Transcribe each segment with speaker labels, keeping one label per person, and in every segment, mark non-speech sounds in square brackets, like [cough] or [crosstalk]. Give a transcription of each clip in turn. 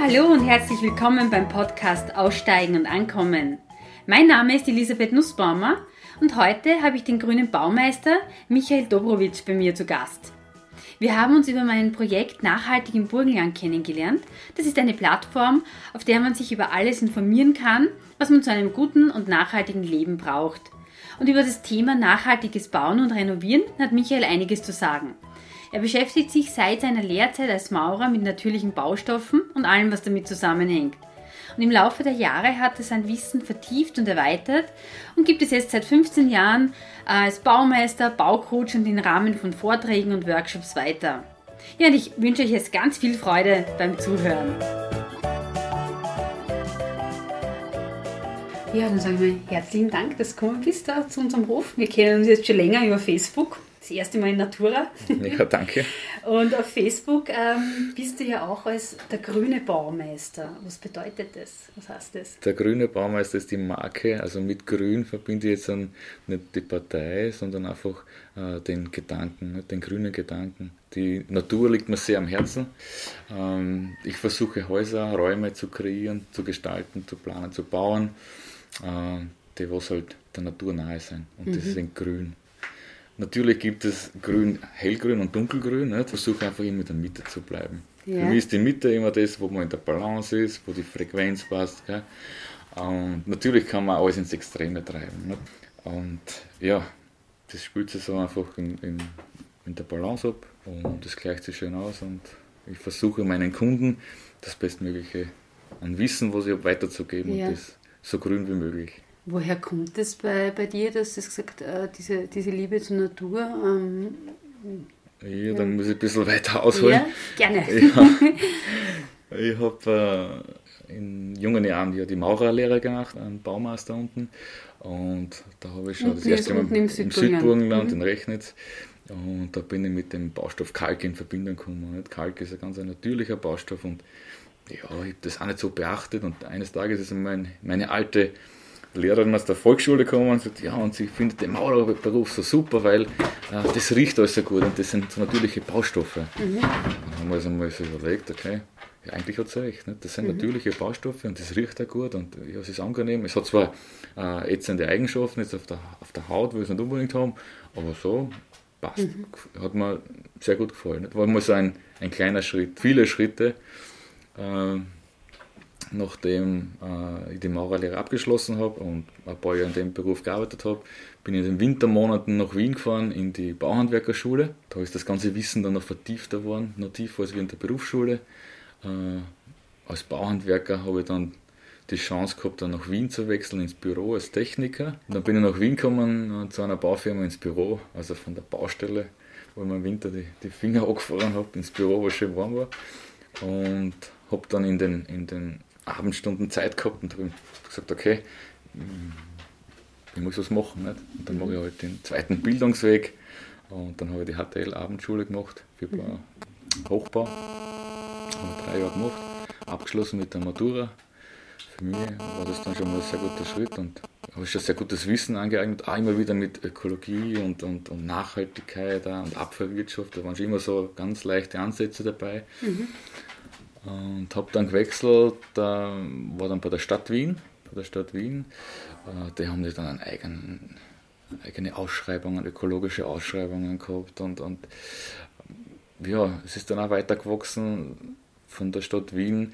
Speaker 1: hallo und herzlich willkommen beim Podcast Aussteigen und Ankommen. Mein Name ist Elisabeth Nussbaumer und heute habe ich den grünen Baumeister Michael Dobrowitsch bei mir zu Gast. Wir haben uns über mein Projekt Nachhaltig im Burgenland kennengelernt. Das ist eine Plattform, auf der man sich über alles informieren kann, was man zu einem guten und nachhaltigen Leben braucht. Und über das Thema nachhaltiges Bauen und Renovieren hat Michael einiges zu sagen. Er beschäftigt sich seit seiner Lehrzeit als Maurer mit natürlichen Baustoffen und allem, was damit zusammenhängt. Und im Laufe der Jahre hat er sein Wissen vertieft und erweitert und gibt es jetzt seit 15 Jahren als Baumeister, Baucoach und im Rahmen von Vorträgen und Workshops weiter. Ja, und ich wünsche euch jetzt ganz viel Freude beim Zuhören. Ja, dann sage ich mal herzlichen Dank, dass du gekommen bist da zu unserem Hof. Wir kennen uns jetzt schon länger über Facebook das erste Mal in Natura.
Speaker 2: Ja, danke.
Speaker 1: Und auf Facebook ähm, bist du ja auch als der grüne Baumeister. Was bedeutet das? Was heißt das?
Speaker 2: Der grüne Baumeister ist die Marke. Also mit Grün verbinde ich jetzt nicht die Partei, sondern einfach äh, den Gedanken, den grünen Gedanken. Die Natur liegt mir sehr am Herzen. Ähm, ich versuche Häuser, Räume zu kreieren, zu gestalten, zu planen, zu bauen, äh, die was halt der Natur nahe sind. Und mhm. das sind grün. Natürlich gibt es grün, hellgrün und dunkelgrün. Ne? Ich versuche einfach immer in der Mitte zu bleiben. Ja. Für mich ist die Mitte immer das, wo man in der Balance ist, wo die Frequenz passt. Und natürlich kann man alles ins Extreme treiben. Ne? Und ja, das spielt sich so einfach in, in, in der Balance ab und das gleicht sich schön aus. Und ich versuche meinen Kunden das Bestmögliche an Wissen, was ich habe, weiterzugeben ja. und das so grün wie möglich.
Speaker 1: Woher kommt es bei, bei dir, dass du gesagt äh, diese, diese Liebe zur Natur? Ähm,
Speaker 2: ja, dann muss ich ein bisschen weiter ausholen.
Speaker 1: Ja, gerne. [laughs]
Speaker 2: Ja. [laughs] Ich habe äh, in jungen Jahren ja die Maurerlehre gemacht, einen Baumeister unten. Und da habe ich schon das erste Mal im, Südburgenland, mhm. in Rechnitz. Und da bin ich mit dem Baustoff Kalk in Verbindung gekommen. Kalk ist ein ganz natürlicher Baustoff und ja, ich habe das auch nicht so beachtet. Und eines Tages ist mein, meine alte Lehrerin aus der Volksschule gekommen und sagt, ja, und sie findet den Maurerberuf so super, weil äh, das riecht alles so gut und das sind so natürliche Baustoffe. Mhm. Dann haben wir uns einmal so überlegt, okay, ja, eigentlich hat sie recht. Nicht? Das sind mhm. natürliche Baustoffe und das riecht auch gut und ja, es ist angenehm. Es hat zwar äh, ätzende Eigenschaften jetzt auf der, auf der Haut, wo wir es nicht unbedingt haben, aber so passt. Mhm. Hat mir sehr gut gefallen. Nicht? War mal so ein, ein kleiner Schritt, viele Schritte. Äh, nachdem äh, ich die Maurerlehre abgeschlossen habe und ein paar Jahre in dem Beruf gearbeitet habe, bin ich in den Wintermonaten nach Wien gefahren in die Bauhandwerkerschule. Da ist das ganze Wissen dann noch vertiefter geworden, noch tiefer als wie in der Berufsschule. Äh, als Bauhandwerker habe ich dann die Chance gehabt, dann nach Wien zu wechseln ins Büro als Techniker. Und dann bin ich nach Wien gekommen äh, zu einer Baufirma ins Büro, also von der Baustelle, wo ich mir im Winter die, die Finger [laughs] angefahren habe, ins Büro, wo es schön warm war. Und habe dann in den, in den Abendstunden Zeit gehabt und habe gesagt, okay, ich muss was machen. Nicht? Und dann mache ich halt den zweiten Bildungsweg und dann habe ich die HTL-Abendschule gemacht für mhm. Hochbau. Habe drei Jahre gemacht, abgeschlossen mit der Matura. Für mich war das dann schon mal ein sehr guter Schritt und habe schon sehr gutes Wissen angeeignet, auch immer wieder mit Ökologie und, und, und Nachhaltigkeit und Abfallwirtschaft. Da waren schon immer so ganz leichte Ansätze dabei. Mhm. Und habe dann gewechselt, da war dann bei der Stadt Wien, bei der Stadt Wien. Äh, die haben dann einen eigenen, eigene Ausschreibungen, ökologische Ausschreibungen gehabt und, und ja, es ist dann auch weitergewachsen von der Stadt Wien.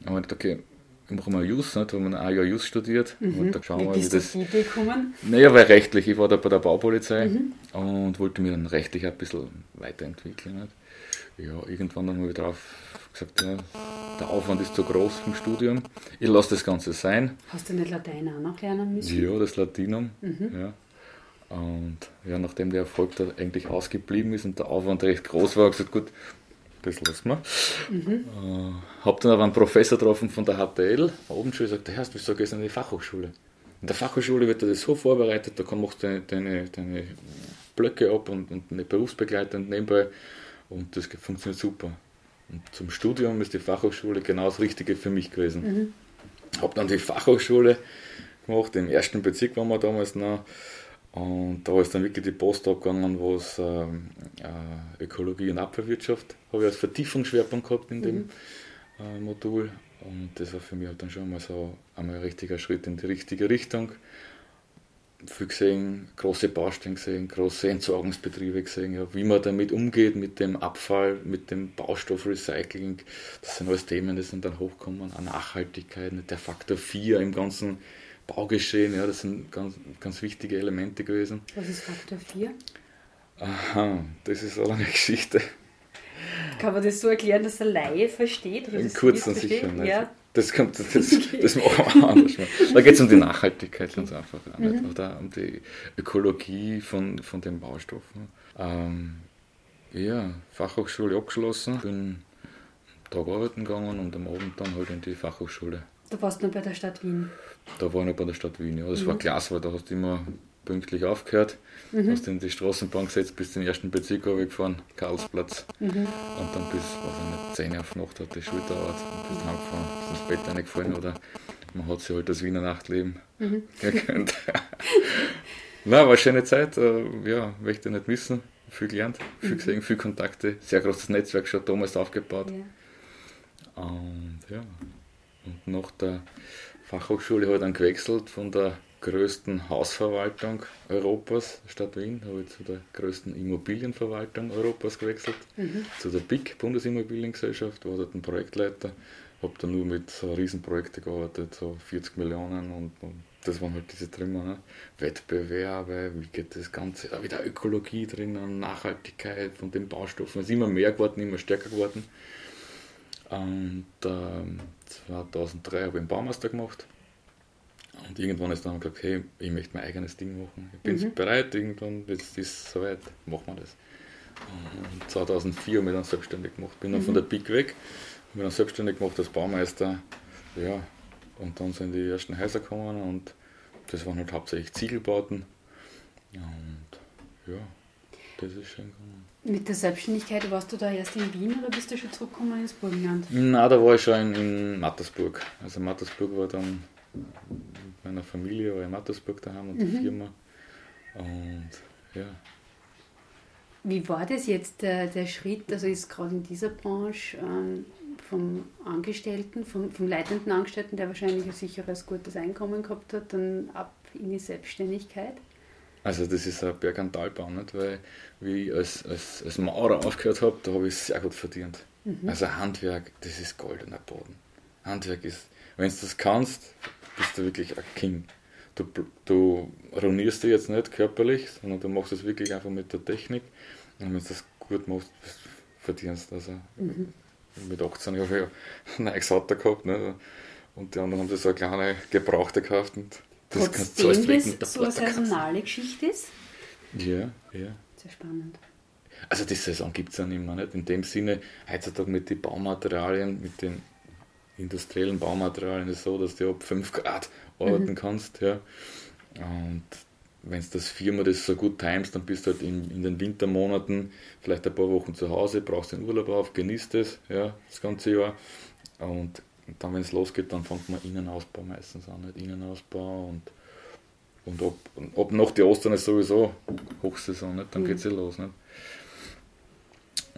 Speaker 2: Ich habe okay, ich mache mal Jus, nicht? habe ein Jahr Jus studiert.
Speaker 1: Mhm. Und da schauen wir, wie, wie das. Idee gekommen?
Speaker 2: Naja, weil rechtlich, ich war da bei der Baupolizei mhm. und wollte mich dann rechtlich ein bisschen weiterentwickeln. Nicht? Ja, irgendwann dann habe ich drauf gesagt, ja, der Aufwand ist zu groß im Studium. Ich lasse das Ganze sein.
Speaker 1: Hast du nicht Latein auch noch lernen müssen?
Speaker 2: Ja, das Latinum. Mhm. Ja. Und ja, nachdem der Erfolg da eigentlich ausgeblieben ist und der Aufwand recht groß war, habe ich gesagt, gut, das lassen wir. Mhm. Äh, habe dann aber einen Professor getroffen von der HTL, oben schon gesagt, Herr, wieso gehst du in die Fachhochschule? In der Fachhochschule wird das so vorbereitet, da machst du deine, deine, deine Blöcke ab und, und eine Berufsbegleitung nebenbei und das funktioniert super. Und zum Studium ist die Fachhochschule genau das Richtige für mich gewesen. Mhm. Habe dann die Fachhochschule gemacht, im ersten Bezirk waren wir damals noch. Und da ist dann wirklich die Post abgegangen, wo es ähm, äh, Ökologie und Abfallwirtschaft habe ich als Vertiefungsschwerpunkt gehabt in dem. Mhm. Modul. Und das war für mich halt dann schon mal so einmal ein richtiger Schritt in die richtige Richtung. Viel gesehen, große Baustellen gesehen, große Entsorgungsbetriebe gesehen, ja, wie man damit umgeht, mit dem Abfall, mit dem Baustoffrecycling. Das sind alles Themen, die sind dann hochkommen. An Nachhaltigkeit, der Faktor 4 im ganzen Baugeschehen, ja, das sind ganz, ganz wichtige Elemente gewesen.
Speaker 1: Was ist Faktor 4?
Speaker 2: Aha, das ist auch eine Geschichte.
Speaker 1: Kann man das so erklären, dass der Laie versteht? Oder
Speaker 2: In kurzen sicher nicht. Ja. Das, kommt, das, okay. das machen wir anders. Da geht es um die Nachhaltigkeit ganz einfach. Mhm. Oder um die Ökologie von, von den Baustoffen. Ähm, ja, Fachhochschule abgeschlossen. Bin Tag arbeiten gegangen und am Abend dann halt in die Fachhochschule.
Speaker 1: Da warst du noch bei der Stadt Wien?
Speaker 2: Da war ich noch bei der Stadt Wien, ja. Das mhm. war klasse, weil da hast du immer pünktlich aufgehört, mhm. hast in die Straßenbahn gesetzt, in den ersten Bezirk gefahren, Karlsplatz. Mhm. Und dann bis, was ich nicht, 10 auf Nacht hat die Schule dauert und bist heimgefahren, bist ins Bett reingefallen oder man hat sich halt das Wiener Nachtleben mhm. [laughs] gegönnt. Nein, war eine schöne Zeit, äh, ja, möchte ich nicht missen. Viel gelernt, viel mhm. gesehen, viel Kontakte, sehr großes Netzwerk schon damals aufgebaut. Ja. Und ja, und nach der Fachhochschule habe ich dann gewechselt von der größten Hausverwaltung Europas, Stadt Wien, habe ich zu der größten Immobilienverwaltung Europas gewechselt, mhm. zu der BIC, Bundesimmobiliengesellschaft, war dort ein Projektleiter, habe dann nur mit so Riesenprojekten gearbeitet, so 40 Millionen und, und das waren halt diese Trümmer, ne? Wettbewerbe, wie geht das Ganze, da wieder Ökologie drinnen, Nachhaltigkeit von den Baustoffen, es ist immer mehr geworden, immer stärker geworden. Und ähm, 2003 habe ich einen Baumeister gemacht und irgendwann ist dann gesagt, hey, ich möchte mein eigenes Ding machen. Ich bin mhm. bereit, irgendwann, jetzt ist es soweit, machen wir das. Und 2004 habe ich dann selbstständig gemacht. Bin dann mhm. von der PIK weg, habe dann selbstständig gemacht als Baumeister. Ja, und dann sind die ersten Häuser gekommen und das waren halt hauptsächlich Ziegelbauten. Und ja, das ist schön gegangen.
Speaker 1: Mit der Selbstständigkeit warst du da erst in Wien oder bist du schon zurückgekommen ins Burgenland?
Speaker 2: Na, da war ich schon in, in Mattersburg. Also Mattersburg war dann meiner Familie war in Mattersburg daheim und mhm. die Firma. Und ja.
Speaker 1: Wie war das jetzt der, der Schritt, also ist gerade in dieser Branche ähm, vom Angestellten, vom, vom leitenden Angestellten, der wahrscheinlich ein sicheres, gutes Einkommen gehabt hat, dann ab in die Selbstständigkeit?
Speaker 2: Also das ist ein Berg- und Talbahn, nicht? weil wie ich als, als, als Maurer aufgehört habe, da habe ich sehr gut verdient. Mhm. Also Handwerk, das ist Gold und Boden. Handwerk ist, wenn du das kannst, bist du wirklich ein King. Du, du ruinierst dich jetzt nicht körperlich, sondern du machst es wirklich einfach mit der Technik. Und wenn du das gut machst, verdienst du. Also mhm. mit 18 habe ich ein [laughs] neues Auto gehabt. Ne? Und die anderen haben das so eine kleine Gebrauchte gekauft. Und
Speaker 1: das Trotzdem kannst du alles das so eine saisonale Geschichte ist?
Speaker 2: Ja, ja.
Speaker 1: Sehr spannend.
Speaker 2: Also die Saison gibt es ja nicht mehr. Nicht? In dem Sinne, heutzutage mit den Baumaterialien, mit den industriellen Baumaterialien ist so, dass du ab 5 Grad arbeiten mhm. kannst. Ja. Und wenn du das viermal das so gut timest, dann bist du halt in, in, den Wintermonaten vielleicht ein paar Wochen zu Hause, brauchst den Urlaub auf, genießt es ja, das ganze Jahr. Und dann, wenn es losgeht, dann fängt man Innenausbau meistens an, nicht Innenausbau und, und ob, ob noch die Ostern ist sowieso Hochsaison, nicht? dann mhm. geht es ja los. Nicht?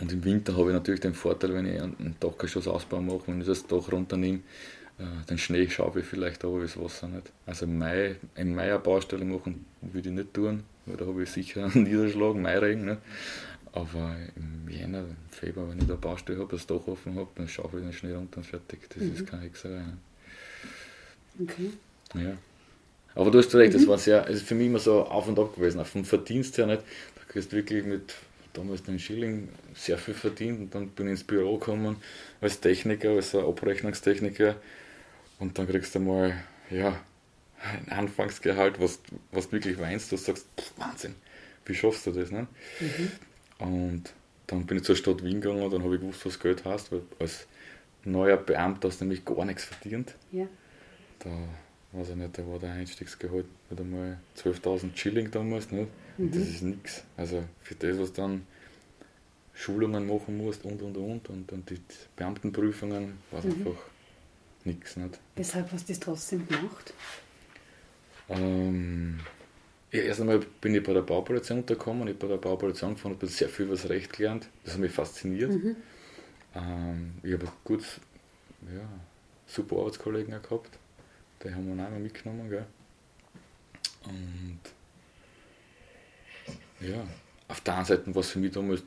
Speaker 2: Und im Winter habe ich natürlich den Vorteil, wenn ich einen Dachgeschossausbau mache, wenn ich das Dach runternehme, äh, den Schnee schaue ich vielleicht aber das Wasser nicht. Also im Mai, im Mai eine Baustelle machen würde ich nicht tun, weil da habe ich sicher einen [laughs] Niederschlag, Mairegen. Nicht? Aber im Jänner, im Februar, wenn ich da eine Baustelle habe, das Dach offen habe, dann schaue ich den Schnee runter und fertig. Das mhm. ist keine Hexerei. Okay. Ja. Aber du hast recht, mhm. das war sehr, es ist für mich immer so auf und ab gewesen, auch vom Verdienst her nicht. Da kriegst du wirklich mit damals den Schilling sehr viel verdient und dann bin ich ins Büro gekommen als Techniker, als Abrechnungstechniker und dann kriegst du mal ja, ein Anfangsgehalt, was, was du wirklich weinst, du sagst, pff, Wahnsinn, wie schaffst du das? Ne? Mhm. Und dann bin ich zur Stadt Wien gegangen und dann habe ich gewusst, was Geld heißt, weil als neuer Beamter hast du nämlich gar nichts verdient. Ja. Da, weiß ich nicht, da war der Einstiegsgehalt wieder mal 12.000 Schilling damals. Nicht? Mhm. Das ist nichts. Also für das, was dann Schulungen machen musst und und und und, und die Beamtenprüfungen, war es mhm. einfach nichts.
Speaker 1: Weshalb hast du das trotzdem gemacht?
Speaker 2: Ähm, ja, erst einmal bin ich bei der Baupolizei untergekommen, ich habe bei der Baupolizei angefangen, habe sehr viel über das Recht gelernt. Das hat mich fasziniert. Mhm. Ähm, ich habe gut ja, super Arbeitskollegen gehabt. Die haben wir auch mitgenommen. Gell? Und ja, auf der einen Seite war es für mich damals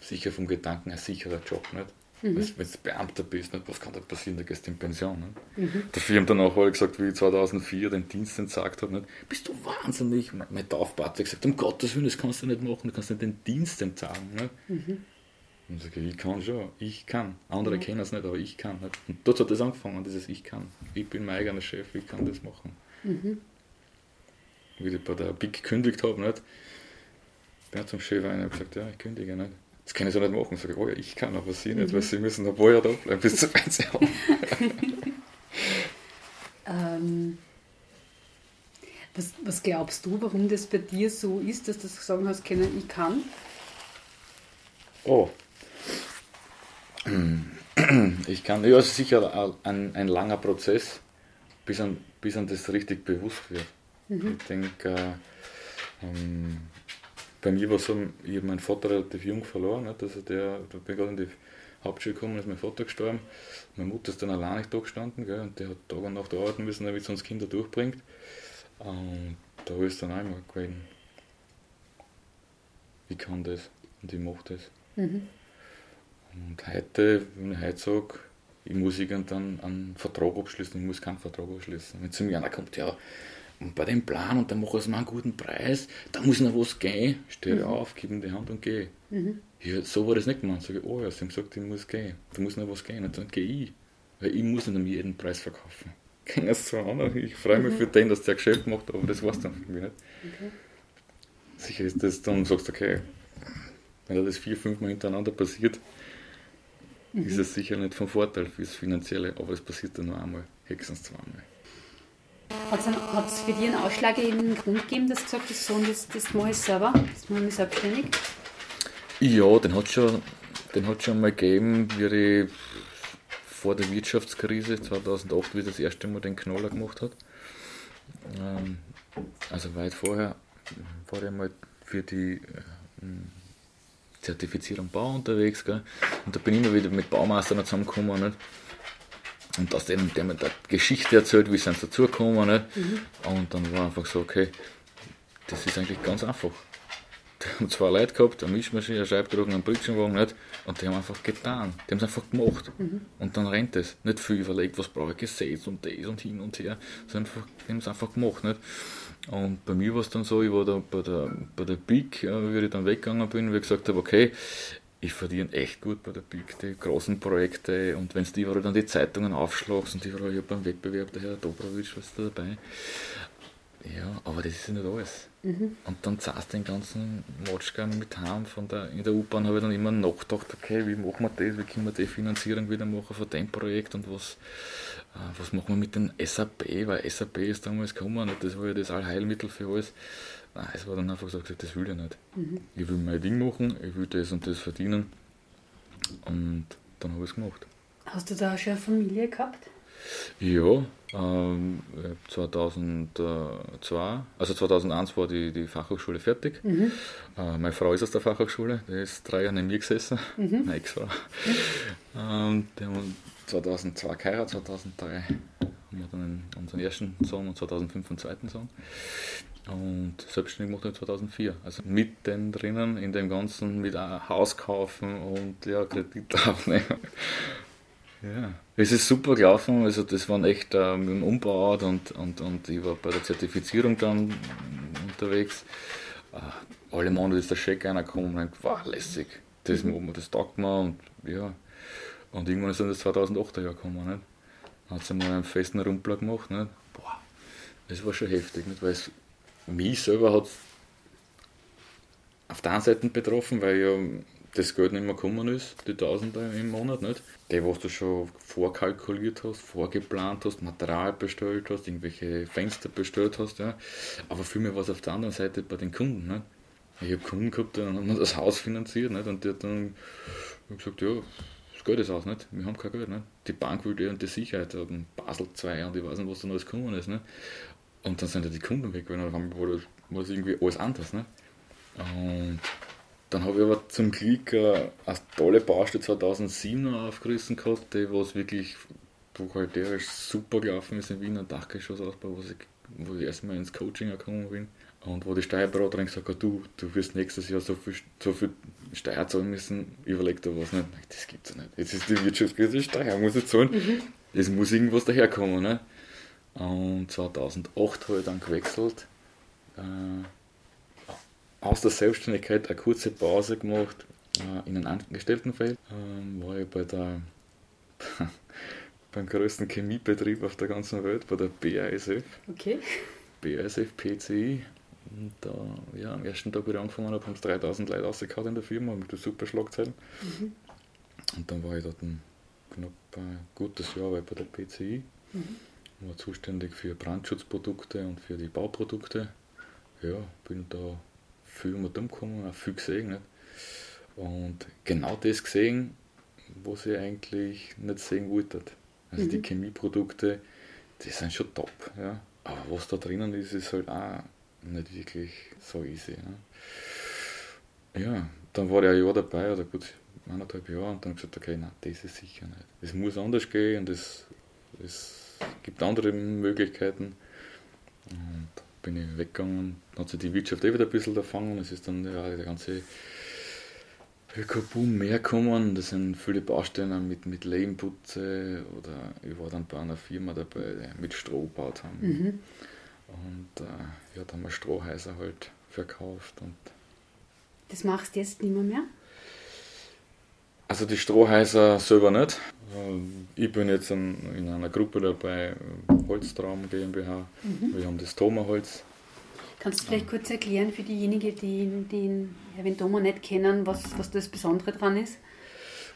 Speaker 2: sicher vom Gedanken ein sicherer Job. Nicht? Mhm. Wenn du Beamter bist, nicht? was kann da passieren, da gehst du in Pension. Nicht? Mhm. Dafür haben dann auch alle gesagt, wie ich 2004 den Dienst entsagt habe, nicht? bist du wahnsinnig. Mein, Taufpate hat gesagt, um Gottes Willen, das kannst du nicht machen, du kannst nicht den Dienst entsagen. Nicht? Mhm. Und ich sage, ich kann schon, ich kann. Andere mhm. kennen es nicht, aber ich kann. Nicht? Und dort hat das angefangen, dieses Ich kann. Ich bin mein eigener Chef, ich kann das machen. Mhm. Wie ich bei der BIC gekündigt habe, nicht? Bin zum Chef und habe gesagt, ja, ich kündige nicht. Das kann ich so nicht machen. Sag ich, oh ja, ich kann, aber Sie nicht, mhm. weil Sie müssen ein paar Jahre da bleiben bis zur Pension. [laughs]
Speaker 1: ähm, was, was glaubst du, warum das bei dir so ist, dass du sagen hast können, ich kann?
Speaker 2: Oh. [clears throat] Ich kann, ja, es ist sicher ein, ein langer Prozess, bis an, bis an das richtig bewusst wird. Mhm. Ich denke, äh, ähm, bei mir war es so, ich habe meinen Vater relativ jung verloren. Nicht? Also der, da bin gerade in die Hauptschule gekommen, ist mein Vater gestorben. Meine Mutter ist dann allein nicht da gestanden gell? und der hat Tag und Nacht arbeiten müssen, damit es uns Kinder durchbringt. Und da habe ich dann einmal gewesen, ich kann das und ich mache das. Mhm. Und heute, wenn ich heute sage, ich muss irgendwann einen Vertrag abschließen, ich muss keinen Vertrag abschließen. Wenn zu mir einer kommt, ja, und bei dem Plan und dann mache ich mal einen guten Preis, da muss noch was gehen. Stehe mhm. auf, gib ihm die Hand und gehe. Mhm. Ja, so war das nicht gemacht. Sag ich, oh ja, sie haben gesagt, ich muss gehen. Da muss noch was gehen. Und dann gehe ich. Weil ich muss nicht um jeden Preis verkaufen. Kann es so an. Ich freue mich mhm. für den, dass der Geschäft macht, aber das war es dann für mich nicht. Okay. Sicher ist das dann, sagst du, okay, wenn das vier, fünf Mal hintereinander passiert, mhm. ist es sicher nicht von Vorteil fürs Finanzielle, aber es passiert dann nur einmal, höchstens zweimal.
Speaker 1: Hat es für dich einen ausschlaggebenden Grund gegeben, dass du gesagt hast, so, das, das mache ich selber, das mache ich selbstständig?
Speaker 2: Ja, den hat es schon, schon mal gegeben, wie ich vor der Wirtschaftskrise 2008 wie das erste Mal den Knoller gemacht hat. Ähm, also weit vorher war ich mal für die äh, Zertifizierung Bau unterwegs. Gell? Und da bin ich immer wieder mit Baumeistern zusammengekommen. Nicht? Und aus dem, der mir da Geschichte erzählt, wie sie dazugekommen. Nicht? Mhm. Und dann war einfach so, okay, das ist eigentlich ganz einfach. [laughs] Die haben zwei Leute gehabt, eine Mischmaschine, eine Scheibdruck, einen Brötchenwagen nicht, und die haben einfach getan. Die haben es einfach gemacht. Mhm. Und dann rennt es. Nicht viel überlegt, was brauche ich gesetzt und das und hin und her, sondern einfach, die haben es einfach gemacht. Nicht? Und bei mir war es dann so, ich war da bei der, bei der Big, äh, wie ich dann weggegangen bin, wie ich gesagt habe, okay, ich verdiene echt gut bei der Big, die großen Projekte und wenn du überall dann die Zeitungen aufschlagst und überall, ich habe beim Wettbewerb, der Herr Dobrowitsch, was da dabei. Ja, aber das ist ja nicht alles. Mhm. Und dann zahlst du den ganzen Matschgang mit heim. Von der, in der U-Bahn habe ich dann immer nachgedacht, okay, wie machen wir das, wie können wir die Finanzierung wieder machen von dem Projekt und was, äh, was machen wir mit dem SAP, weil SAP ist damals gekommen und das war ja das Allheilmittel für alles. Nein, es war dann einfach so gesagt, das will ich nicht. Mhm. Ich will mein Ding machen, ich will das und das verdienen. Und dann habe ich es gemacht.
Speaker 1: Hast du da schon eine Familie gehabt?
Speaker 2: Ja, ähm, 2002, also 2001 war die, die Fachhochschule fertig. Mhm. Äh, meine Frau ist aus der Fachhochschule, die ist drei Jahre neben mir gesessen, mhm. [laughs] meine Ex-Frau. Ähm, die haben 2002 geheiratet, 2003 wir dann unseren ersten Sohn und 2005 einen zweiten Sohn. Und selbstständig gemacht 2004. Also mitten drinnen in dem Ganzen mit Haus kaufen und ja, Kredit [laughs] aufnehmen. Ja, es ist super gelaufen. Also das waren echt äh, dem Umbau und, und, und ich war bei der Zertifizierung dann unterwegs. Äh, alle Monate ist der Scheck einer gekommen und wow, lässig. Das, mhm. das taugt mir und ja. Und irgendwann ist dann das 2008er Jahr gekommen. Nicht? Hat sie mal einen festen Rumpler gemacht. Nicht? Boah, das war schon heftig, nicht? weil es mich selber hat auf der einen Seite betroffen, weil ja das Geld nicht mehr gekommen ist, die Tausender im Monat, nicht? Die, was du schon vorkalkuliert hast, vorgeplant hast, Material bestellt hast, irgendwelche Fenster bestellt hast, ja. Aber mich war es auf der anderen Seite bei den Kunden, nicht? Ich habe Kunden gehabt, die haben das Haus finanziert, nicht? Und die hat dann gesagt, ja, Geld ist aus, nicht? Wir haben kein Geld, nicht? Die Bank will die und die Sicherheit haben, Basel 2 und ich weiß nicht, was da alles gekommen ist, nicht? Und dann sind ja die Kunden weg, weil dann war das irgendwie alles anders. Ne? Und dann habe ich aber zum Glück äh, eine tolle Baustelle 2007 noch aufgerissen gehabt, die was wirklich buchhalterisch super gelaufen ist in Wien, ein Dachgeschossausbau, wo ich, wo ich erstmal ins Coaching gekommen bin. Und wo die Steuerberaterin gesagt hat, du, du wirst nächstes Jahr so viel, so viel Steuer zahlen müssen, überleg dir was nicht. Das gibt's ja nicht. Jetzt ist die Wirtschaftskrise, Steuer muss ich zahlen. Mhm. Es muss irgendwas daherkommen. Ne? Und 2008 habe ich dann gewechselt. Äh, aus der Selbstständigkeit eine kurze Pause gemacht äh, in einem Angestelltenfeld. Ähm, war ich bei der [laughs] beim größten Chemiebetrieb auf der ganzen Welt, bei der BASF.
Speaker 1: Okay.
Speaker 2: BASF PCI. Und da, ja, am ersten Tag, wo ich angefangen habe, haben es 3000 Leute rausgehauen in der Firma mit der super Schlagzeilen. Mhm. Und dann war ich dort ein knapp ein gutes Jahr bei der PCI. Mhm. War zuständig für Brandschutzprodukte und für die Bauprodukte. Ja, bin da viel mit umgekommen, auch viel gesehen. Nicht? Und genau das gesehen, was ich eigentlich nicht sehen wollte. Also mhm. die Chemieprodukte, die sind schon top. Ja? Aber was da drinnen ist, ist halt auch nicht wirklich so easy. Ne? Ja, dann war ich ein Jahr dabei, oder gut, eineinhalb Jahre, und dann habe ich gesagt, okay, nein, das ist sicher nicht. Es muss anders gehen und es, es gibt andere Möglichkeiten. Und bin ich weggegangen, dann hat sich die Wirtschaft eh wieder ein bisschen erfangen, es ist dann ja, der ganze Ökoboom mehr gekommen, da sind viele Baustellen mit, mit Lehmputze oder ich war dann bei einer Firma dabei, die mit Stroh gebaut haben. Mhm. Und äh, ja, da haben wir Strohhäuser halt verkauft. Und
Speaker 1: das machst du jetzt nicht mehr? mehr?
Speaker 2: Also die Strohhäuser selber nicht. Ähm, ich bin jetzt in, in einer Gruppe dabei, Holztraum GmbH. Mhm. Wir haben das Thomaholz.
Speaker 1: Kannst du vielleicht kurz erklären für diejenigen, die, die Erwin Thoma nicht kennen, was, was das Besondere dran ist?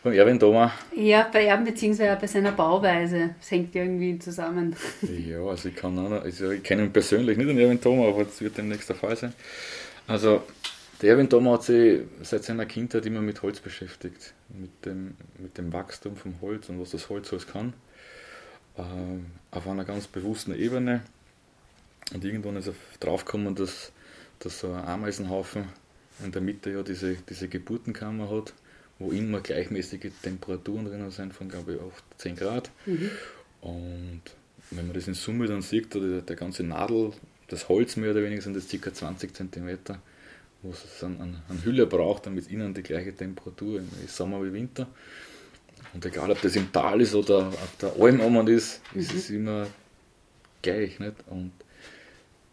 Speaker 2: Beim Erwin Thoma?
Speaker 1: Ja, bei Erwin bzw. bei seiner Bauweise. Das hängt irgendwie zusammen.
Speaker 2: Ja, also ich kann auch noch, also ich kenne ihn persönlich nicht, den Erwin Thoma, aber das wird demnächst der Fall sein. Also der Erwin Thoma hat sich seit seiner Kindheit immer mit Holz beschäftigt, mit dem, mit dem Wachstum vom Holz und was das Holz alles kann. Ähm, auf einer ganz bewussten Ebene. Und irgendwann ist er draufgekommen, dass, dass so ein Ameisenhaufen in der Mitte ja diese, diese Geburtenkammer hat, wo immer gleichmäßige Temperaturen drinnen sind, von glaube ich auch 10 Grad. Mhm. Und wenn man das in Summe dann sieht, der, der ganze Nadel, das Holz mehr oder weniger sind das ca. 20 cm wo es an, an, an Hülle braucht, damit innen die gleiche Temperatur ist Sommer wie Winter. Und egal, ob das im Tal ist oder auf der Alm oben ist, mhm. ist es immer gleich. Nicht? Und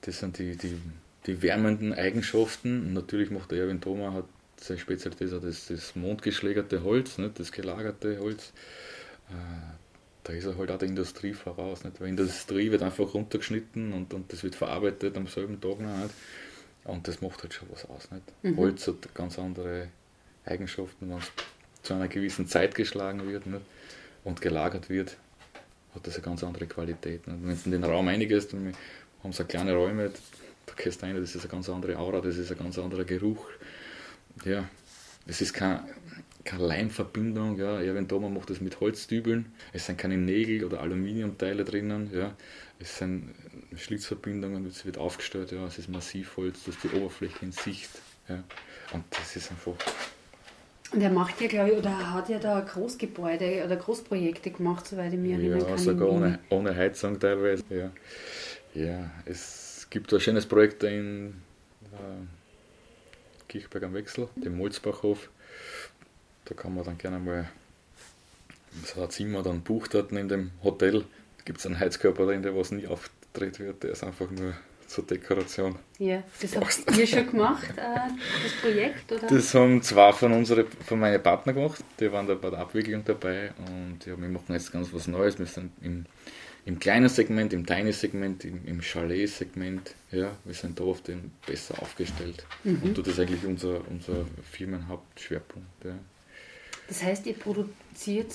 Speaker 2: das sind die, die, die wärmenden Eigenschaften. Und natürlich macht der Erwin Thoma hat seine Spezialität auch das, das mondgeschlägerte Holz, nicht? das gelagerte Holz. Äh, da ist er halt auch der Industrie voraus. Nicht? Weil Industrie wird einfach runtergeschnitten und, und das wird verarbeitet am selben Tag noch. Nicht? Und das macht halt schon was aus. Nicht? Mhm. Holz hat ganz andere Eigenschaften, wenn es zu einer gewissen Zeit geschlagen wird nicht? und gelagert wird, hat das eine ganz andere Qualität. Wenn du in den Raum einiges, dann haben so kleine Räume, da gehst du rein, das ist eine ganz andere Aura, das ist ein ganz anderer Geruch. Ja, es ist kein, keine Leimverbindung, ja, Erwin Thoma macht das mit Holzdübeln, es sind keine Nägel oder Aluminiumteile drinnen, ja, es sind Schlitzverbindungen, es wird aufgestellt, ja, es ist Massivholz, das ist die Oberfläche in Sicht, ja, und das ist einfach...
Speaker 1: Und er macht ja, glaube ich, oder er hat ja da Großgebäude oder Großprojekte gemacht, soweit ich mich erinnern
Speaker 2: kann. Ja, sogar ohne, ohne Heizung teilweise, ja. Ja, es gibt ein schönes Projekt in äh, Kirchberg am Wechsel, dem Molzbachhof. Da kann man dann gerne mal so ein Zimmer dann bucht dort in dem Hotel. Da gibt es einen Heizkörper drin, der was nie aufgedreht wird, der ist einfach nur zur Dekoration.
Speaker 1: Ja, das habt ihr schon gemacht, äh, das Projekt? Oder?
Speaker 2: Das haben zwei von, unsere, von meinen Partnern gemacht, die waren da bei der Abwicklung dabei und ja, wir machen jetzt ganz was Neues. Wir sind im im kleinen Segment, im Tiny-Segment, im, im Chalet-Segment, ja, wir sind da oft besser aufgestellt. Mhm. Und das ist eigentlich unser, unser Firmenhauptschwerpunkt. Ja.
Speaker 1: Das heißt, ihr produziert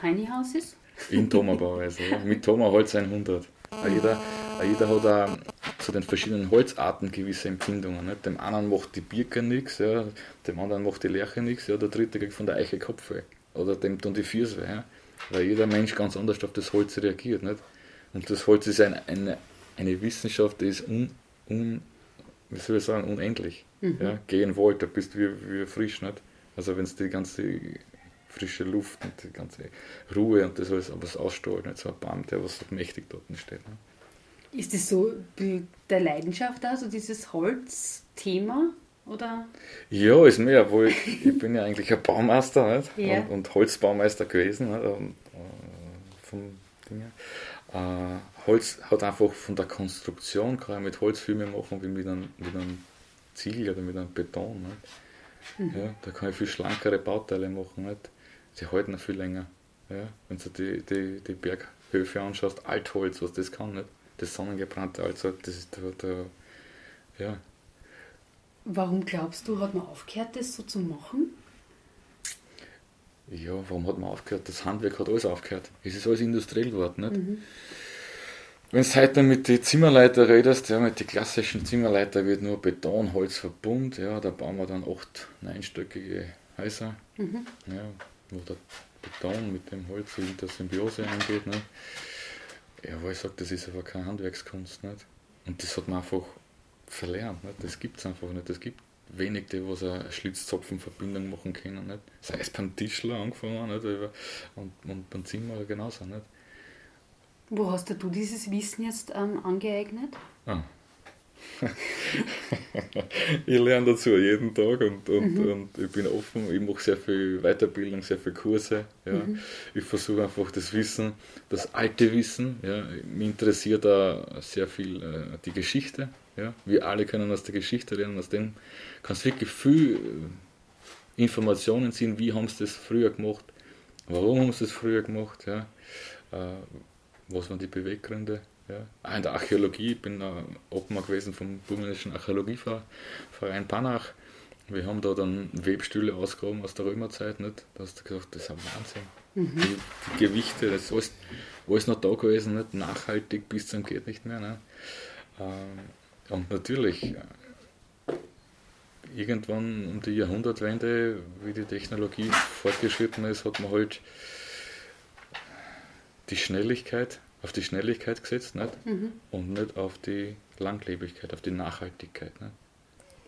Speaker 1: Tiny Houses?
Speaker 2: In Thoma-Bauweise, ja. mit Thoma-Holz 100. Jeder, jeder hat auch zu den verschiedenen Holzarten gewisse Empfindungen. Nicht? Dem einen macht die Birke nichts, ja, dem anderen macht die Lerche nichts, ja, der dritte kriegt von der Eiche Kopf weg. Oder dem tun die weh. Ja. Weil jeder Mensch ganz anders auf das Holz reagiert. Nicht? Und das Holz ist ein, eine, eine Wissenschaft, die ist un, un, wie soll ich sagen, unendlich. Mhm. Ja, gehen wollt, da bist du wie, wie frisch. Nicht? Also wenn du die ganze frische Luft und die ganze Ruhe und das alles, aber es ausstrahlt, nicht so ein Baum, der was so mächtig dort steht. Ne?
Speaker 1: Ist das so der Leidenschaft, also dieses Holzthema? Oder?
Speaker 2: Ja, ist mehr, obwohl ich, ich bin ja eigentlich ein Baumeister nicht? [laughs] Ja. Und, und, Holzbaumeister gewesen nicht? Und, äh, vom Ding äh, Holz hat einfach von der Konstruktion, kann ich mit Holz viel mehr machen wie mit einem, mit einem Ziegel oder mit einem Beton. Nicht? Mhm. Ja, da kann ich viel schlankere Bauteile machen. Nicht? Die halten auch viel länger. Ja? Wenn du die, die, die Berghöfe anschaust, Altholz, was das kann, nicht? das sonnengebrannte Holz, das ist der, der ja,
Speaker 1: Warum glaubst du, hat man aufgehört, das so zu machen?
Speaker 2: Ja, warum hat man aufgehört? Das Handwerk hat alles aufgehört. Es ist alles industriell geworden. Nicht? Mhm. Wenn du heute mit den Zimmerleiter redest, ja, mit den klassischen Zimmerleiter wird nur Beton, Holz verbund, ja, da bauen wir dann acht neinstöckige Häuser, mhm. ja, wo der Beton mit dem Holz in der Symbiose eingeht. Nicht? Ja, aber ich sage, das ist aber keine Handwerkskunst. Nicht? Und das hat man einfach verlernt. Nicht? Das gibt es einfach nicht. Es gibt wenig, die was eine Schlitzzopfenverbindung machen können. Nicht? Sei es beim Tischler angefangen nicht? Und, und beim Zimmer genauso. Nicht?
Speaker 1: Wo hast du dieses Wissen jetzt ähm, angeeignet? Ah. [laughs]
Speaker 2: ich lerne dazu jeden Tag und, und, mhm. und ich bin offen, ich mache sehr viel Weiterbildung, sehr viele Kurse. Ja. Mhm. Ich versuche einfach das Wissen, das alte Wissen, ja. mich interessiert da sehr viel äh, die Geschichte. Ja. Wir alle können aus der Geschichte lernen, aus dem kannst du wirklich viel äh, Informationen ziehen, wie haben sie das früher gemacht, warum haben sie das früher gemacht, ja. Äh, was waren die Beweggründe. Ja. Auch in der Archäologie, ich bin äh, Obmann gewesen vom Burgenländischen Archäologieverein Panach. Wir haben da dann Webstühle ausgehoben aus der Römerzeit. Nicht? Da hast du gesagt, das ist ein Wahnsinn. Mhm. Die, die, Gewichte, das ist alles, alles noch da gewesen, nicht? nachhaltig bis zum geht nicht mehr. Ne? Ähm, und natürlich, äh, irgendwann um die Jahrhundertwende, wie die Technologie fortgeschritten ist, hat man halt die Schnelligkeit auf die Schnelligkeit gesetzt nicht? Mhm. und nicht auf die Langlebigkeit, auf die Nachhaltigkeit. Nicht?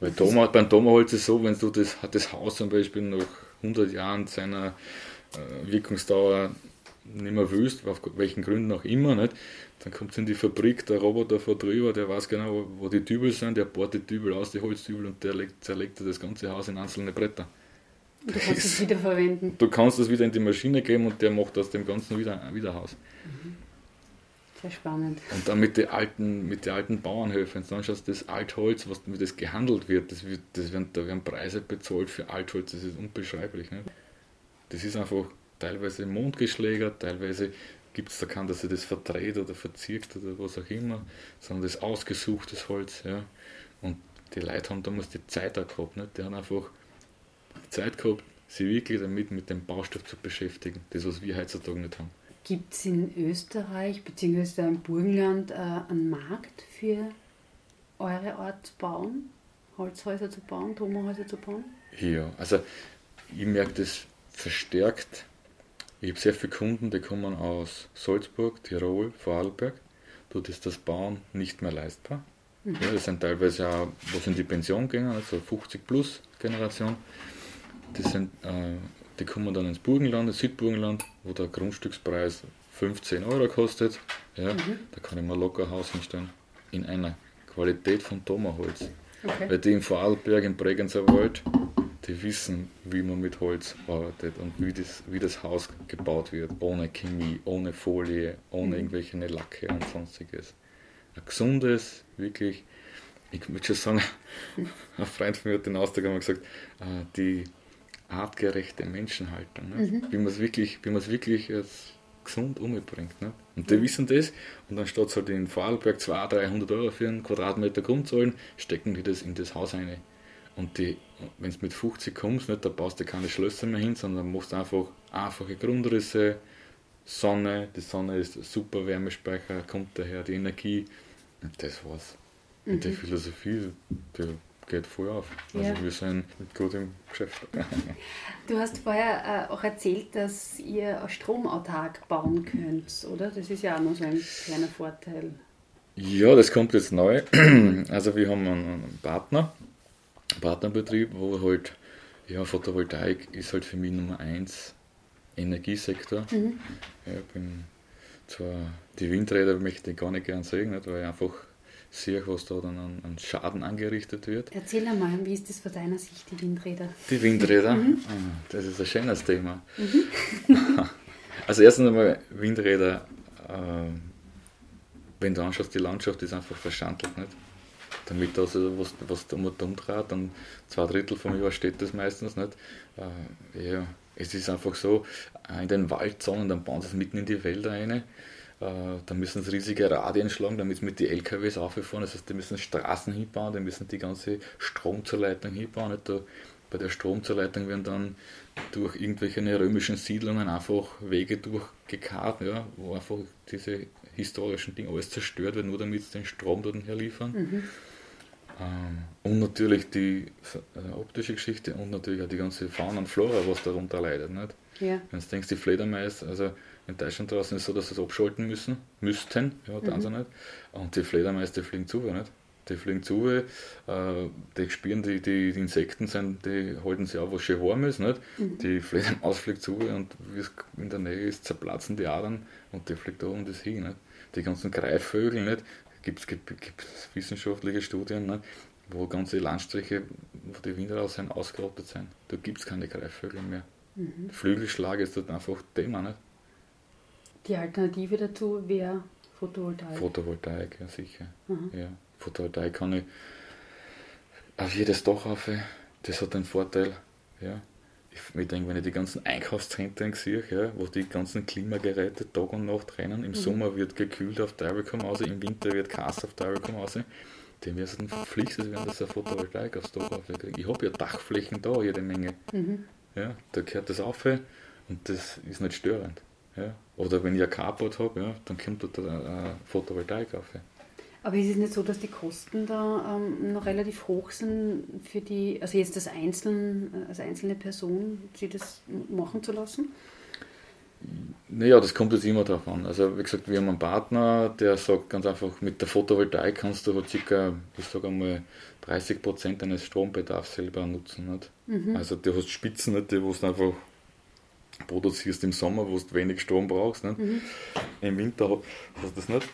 Speaker 2: Weil Doma, beim Tomahawk ist es so, wenn du das, das Haus zum Beispiel nach 100 Jahren seiner äh, Wirkungsdauer nicht mehr willst, auf welchen Gründen auch immer, nicht? dann kommt in die Fabrik der Roboter vor drüber, der weiß genau, wo die Dübel sind, der bohrt die Dübel aus, die Holzdübel und der legt, zerlegt das ganze Haus in einzelne Bretter.
Speaker 1: Du kannst es wieder verwenden.
Speaker 2: Du kannst es wieder in die Maschine geben und der macht aus dem Ganzen wieder, wieder Haus. Mhm.
Speaker 1: Sehr spannend.
Speaker 2: Und dann mit den alten, mit den alten Bauernhöfen, wenn du anschaust, das Altholz, was wie das gehandelt wird, das wird, das werden, da werden Preise bezahlt für Altholz, das ist unbeschreiblich. Nicht? Das ist einfach teilweise mondgeschlägert, teilweise gibt es da keinen, dass er das verdreht oder verzirkt oder was auch immer, sondern das ausgesuchtes Holz. Ja. Und die Leute haben damals die Zeit auch gehabt. Nicht? Die haben einfach Zeit gehabt, sich wirklich damit mit dem Baustoff zu beschäftigen, das was wir heutzutage nicht haben.
Speaker 1: Gibt es in Österreich bzw. im Burgenland äh, einen Markt für eure Art zu bauen? Holzhäuser zu bauen, Tomahäuser zu bauen?
Speaker 2: Ja, also ich merke das verstärkt. Ich habe sehr viele Kunden, die kommen aus Salzburg, Tirol, Vorarlberg. Dort ist das Bauen nicht mehr leistbar. Mhm. Ja, das sind teilweise auch, was in die Pension gehen, also 50 plus Generation. Die sind äh, die kommen dann ins Burgenland, ins Südburgenland, wo der Grundstückspreis 15 Euro kostet. Ja, mhm. Da kann ich mir locker Haus hinstellen. In einer Qualität von Tomahholz. Okay. Weil die im Vorarlberg, im Bregenzer Wald, die wissen, wie man mit Holz arbeitet und wie das, wie das Haus gebaut wird. Ohne Chemie, ohne Folie, ohne mhm. irgendwelche Lacke und sonstiges. Ein gesundes, wirklich, ich würde schon sagen, [laughs] ein Freund von mir hat den Ausdruck einmal gesagt, äh, die artgerechte Menschenhaltung. Ne? Mhm. Wie man es wirklich, wie wirklich als gesund umbringt. Ne? Und die mhm. wissen das und dann statt halt in Vorarlberg 200, 300 Euro für einen Quadratmeter Grund zahlen, stecken die das in das Haus rein. Und wenn du mit 50 kommst, nicht, da baust du keine Schlösser mehr hin, sondern machst einfach einfache Grundrisse, Sonne, die Sonne ist super Wärmespeicher, kommt daher die Energie. Und das war's. Mhm. Und die Philosophie, die geht voll auf. Also ja. wir sind gut im Geschäft. [laughs]
Speaker 1: du hast vorher äh, auch erzählt, dass ihr stromautark bauen könnt, oder? Das ist ja auch noch so ein kleiner Vorteil.
Speaker 2: Ja, das kommt jetzt neu. [clears throat] Also wir haben einen Partner, Partnerbetrieb, wo halt, ja, Photovoltaik ist halt für mich Nummer eins Energiesektor. Mhm. Ja, bin zwar die Windräder möchte ich gar nicht gern sehen, nicht, weil ich einfach sehe, was da dann an, an, Schaden angerichtet wird.
Speaker 1: Erzähl einmal, wie ist das von deiner Sicht, die Windräder?
Speaker 2: Die Windräder? Mhm. Ah, das ist ein schönes Thema. Mhm. [laughs] also erstens einmal Windräder, äh, wenn du anschaust, die Landschaft ist einfach verschandelt, nicht? Damit das, was, was da umdreht, dann zwei Drittel vom Jahr steht das meistens nicht. Äh, ja, es ist einfach so, äh, in den Waldzonen, dann bauen sie es mitten in die Wälder rein. Äh, da müssen sie riesige Radien schlagen, damit sie mit den LKWs auffahren. Das heißt, die müssen Straßen hinbauen, die müssen die ganze Stromzuleitung hinbauen. Nicht da, bei der Stromzuleitung werden dann durch irgendwelche römischen Siedlungen einfach Wege durchgekarrt, ja, wo einfach diese historischen Dinge alles zerstört wird, nur damit sie den Strom dort herliefern. Mhm. Ähm, und natürlich die äh, optische Geschichte und natürlich auch die ganze Fauna und Flora, was darunter leidet. Nicht? Ja. Wenn du denkst, die Fledermaus, also in Deutschland draußen ist es so, dass sie es abschalten müssen, müssten, ja, dann mhm. sie nicht. Und die Fledermaus, die fliegen zu, nicht? Die fliegen zu, äh, die spüren, die, die, die, Insekten sind, die halten sich auch, was schön warm ist, nicht? Mhm. Die Fledermaus fliegt zu und wie es in der Nähe ist, zerplatzen die Adern und die fliegt da um das hin, nicht? Die ganzen Greifvögel, nicht? Gibt es wissenschaftliche Studien, ne, wo ganze Landstriche, wo die Windraus sind, ausgerottet sind. Da gibt es keine Greifvögel mehr. Mhm. Flügelschlag ist dort einfach Thema. Nicht?
Speaker 1: Die Alternative dazu wäre Photovoltaik.
Speaker 2: Photovoltaik, ja sicher. Mhm. Ja. Photovoltaik kann ich auf jedes Dach auf. Das hat einen Vorteil. Ja ich, ich denke, wenn ich die ganzen Einkaufszentren sehe, ja, wo die ganzen Klimageräte Tag und Nacht rennen, im mhm. Sommer wird gekühlt auf der aus, im Winter wird Kast auf der aus, dem es dann verpflichtet, wenn das eine Photovoltaik aufs Dach auflegt. Ich habe ja Dachflächen da, jede Menge. Mhm. Ja, da gehört das auf und das ist nicht störend. Ja. Oder wenn ich ein Carport habe, ja, dann kommt dort eine Photovoltaik auf.
Speaker 1: Aber ist es nicht so, dass die Kosten da ähm, noch relativ hoch sind für die, also jetzt als, Einzelne, als einzelne Person, sie das machen zu lassen?
Speaker 2: Naja, das kommt jetzt immer darauf an. Also wie gesagt, wir haben einen Partner, der sagt ganz einfach, mit der Photovoltaik kannst du circa, ich sage einmal, 30 Prozent deines Strombedarfs selber nutzen. Nicht? Mhm. Also du hast Spitzen, nicht, wo du einfach produzierst im Sommer, wo du wenig Strom brauchst. Nicht? Mhm. Im Winter hast du das nicht.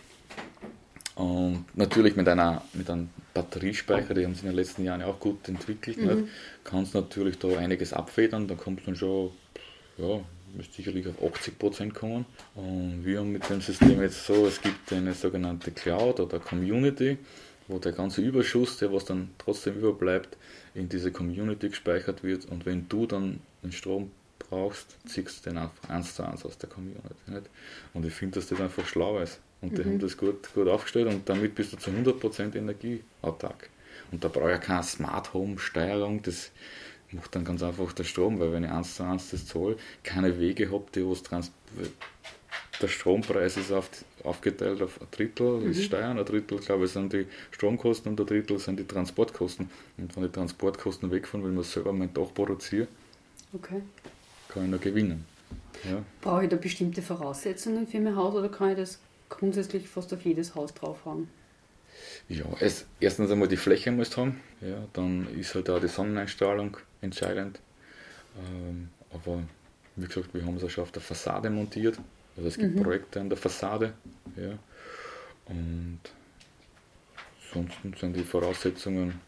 Speaker 2: Und natürlich mit, einer, mit einem Batteriespeicher, die haben sich in den letzten Jahren auch gut entwickelt, mhm. kannst natürlich da einiges abfedern, da kommst du dann schon, ja, müsste sicherlich auf 80 Prozent kommen. Und wir haben mit dem System jetzt so, es gibt eine sogenannte Cloud oder Community, wo der ganze Überschuss, der was dann trotzdem überbleibt, in diese Community gespeichert wird und wenn du dann den Strom brauchst, ziehst du den einfach eins zu eins aus der Community. Nicht? Und ich finde, dass das einfach schlau ist. Und die mhm. haben das gut, gut aufgestellt und damit bist du zu 100% energieautark. Und da brauche ich keine Smart Home Steuerung, das macht dann ganz einfach der Strom, weil wenn ich eins zu eins das zahle, keine Wege habe, die was trans der Strompreis ist auf, aufgeteilt auf ein Drittel mhm. ist Steuern, ein Drittel, glaube ich, sind die Stromkosten und ein Drittel sind die Transportkosten. Und wenn die Transportkosten wegfahren, weil man selber mein Dach produziere, okay. Kann ich noch gewinnen. Ja.
Speaker 1: Brauche ich da bestimmte Voraussetzungen für mein Haus oder kann ich das grundsätzlich fast auf jedes Haus drauf haben.
Speaker 2: Ja, es, erstens einmal die Fläche musst haben, ja, dann ist halt auch die Sonneneinstrahlung entscheidend. Ähm, aber wie gesagt, wir haben es auch schon auf der Fassade montiert. Also es gibt mhm. Projekte an der Fassade. Ja. Und ansonsten sind die Voraussetzungen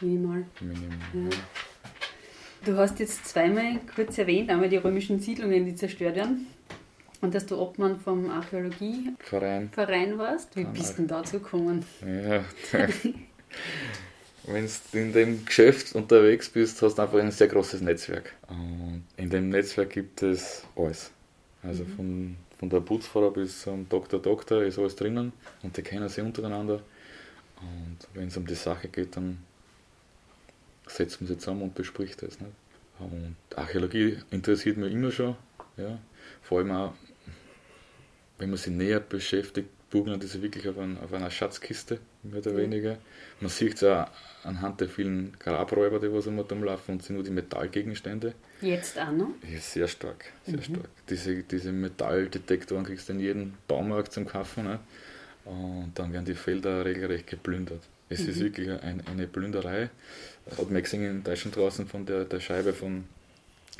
Speaker 1: minimal. minimal ja. Du hast jetzt zweimal kurz erwähnt, einmal die römischen Siedlungen, die zerstört werden. Und dass du Obmann vom Archäologieverein Verein warst. Wie bist du denn dazu gekommen? Ja,
Speaker 2: wenn du in dem Geschäft unterwegs bist, hast du einfach ein sehr großes Netzwerk. Und in dem Netzwerk gibt es alles. Also mhm. von, von der Putzfrau bis zum Doktor Doktor ist alles drinnen und die kennen sich untereinander. Und wenn es um die Sache geht, dann setzt man sich zusammen und bespricht das. Nicht? Und Archäologie interessiert mich immer schon. Ja. Vor allem auch wenn man sich näher beschäftigt, bugeln diese wirklich auf, ein, auf, einer Schatzkiste, mehr oder weniger. Man sieht es auch anhand der vielen Grabräuber, die was immer rumlaufen, und sind nur die Metallgegenstände.
Speaker 1: Jetzt auch noch?
Speaker 2: Ja, sehr stark, sehr mhm. stark. Diese, diese Metalldetektoren kriegst du in jedem Baumarkt zum Kaufen. Ne? Und dann werden die Felder regelrecht geplündert. Es mhm. ist wirklich ein, eine Plünderei. Hat man gesehen in Deutschland draußen von der, der Scheibe von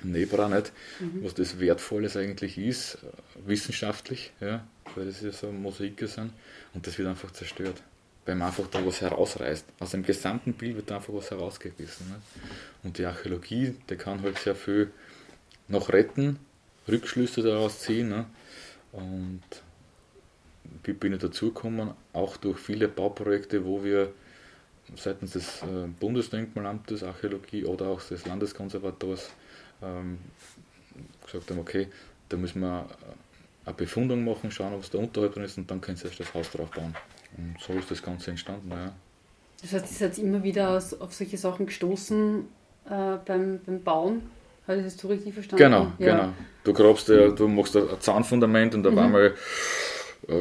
Speaker 2: Nebra nicht, mhm. was das Wertvolles eigentlich ist, wissenschaftlich, ja, weil das ja so Mosaike sind und das wird einfach zerstört, weil man einfach da was herausreißt. Aus dem gesamten Bild wird einfach was herausgebissen. Nicht? Und die Archäologie, die kann halt sehr viel noch retten, Rückschlüsse daraus ziehen ne? und wie bin ich dazugekommen, auch durch viele Bauprojekte, wo wir seitens des äh, Bundesdenkmalamtes Archäologie oder auch des Landeskonservators ähm, gesagt haben, okay, da müssen wir eine Befundung machen, schauen, ob es da unterhalb drin ist und dann können sie erst das Haus drauf bauen. Und so ist das Ganze entstanden. Ja.
Speaker 1: Das heißt, ihr seid immer wieder auf solche Sachen gestoßen äh, beim, beim Bauen? Habe ich das so richtig verstanden?
Speaker 2: Genau, ja. genau. Du grabst, du machst ein Zahnfundament und da mhm. einmal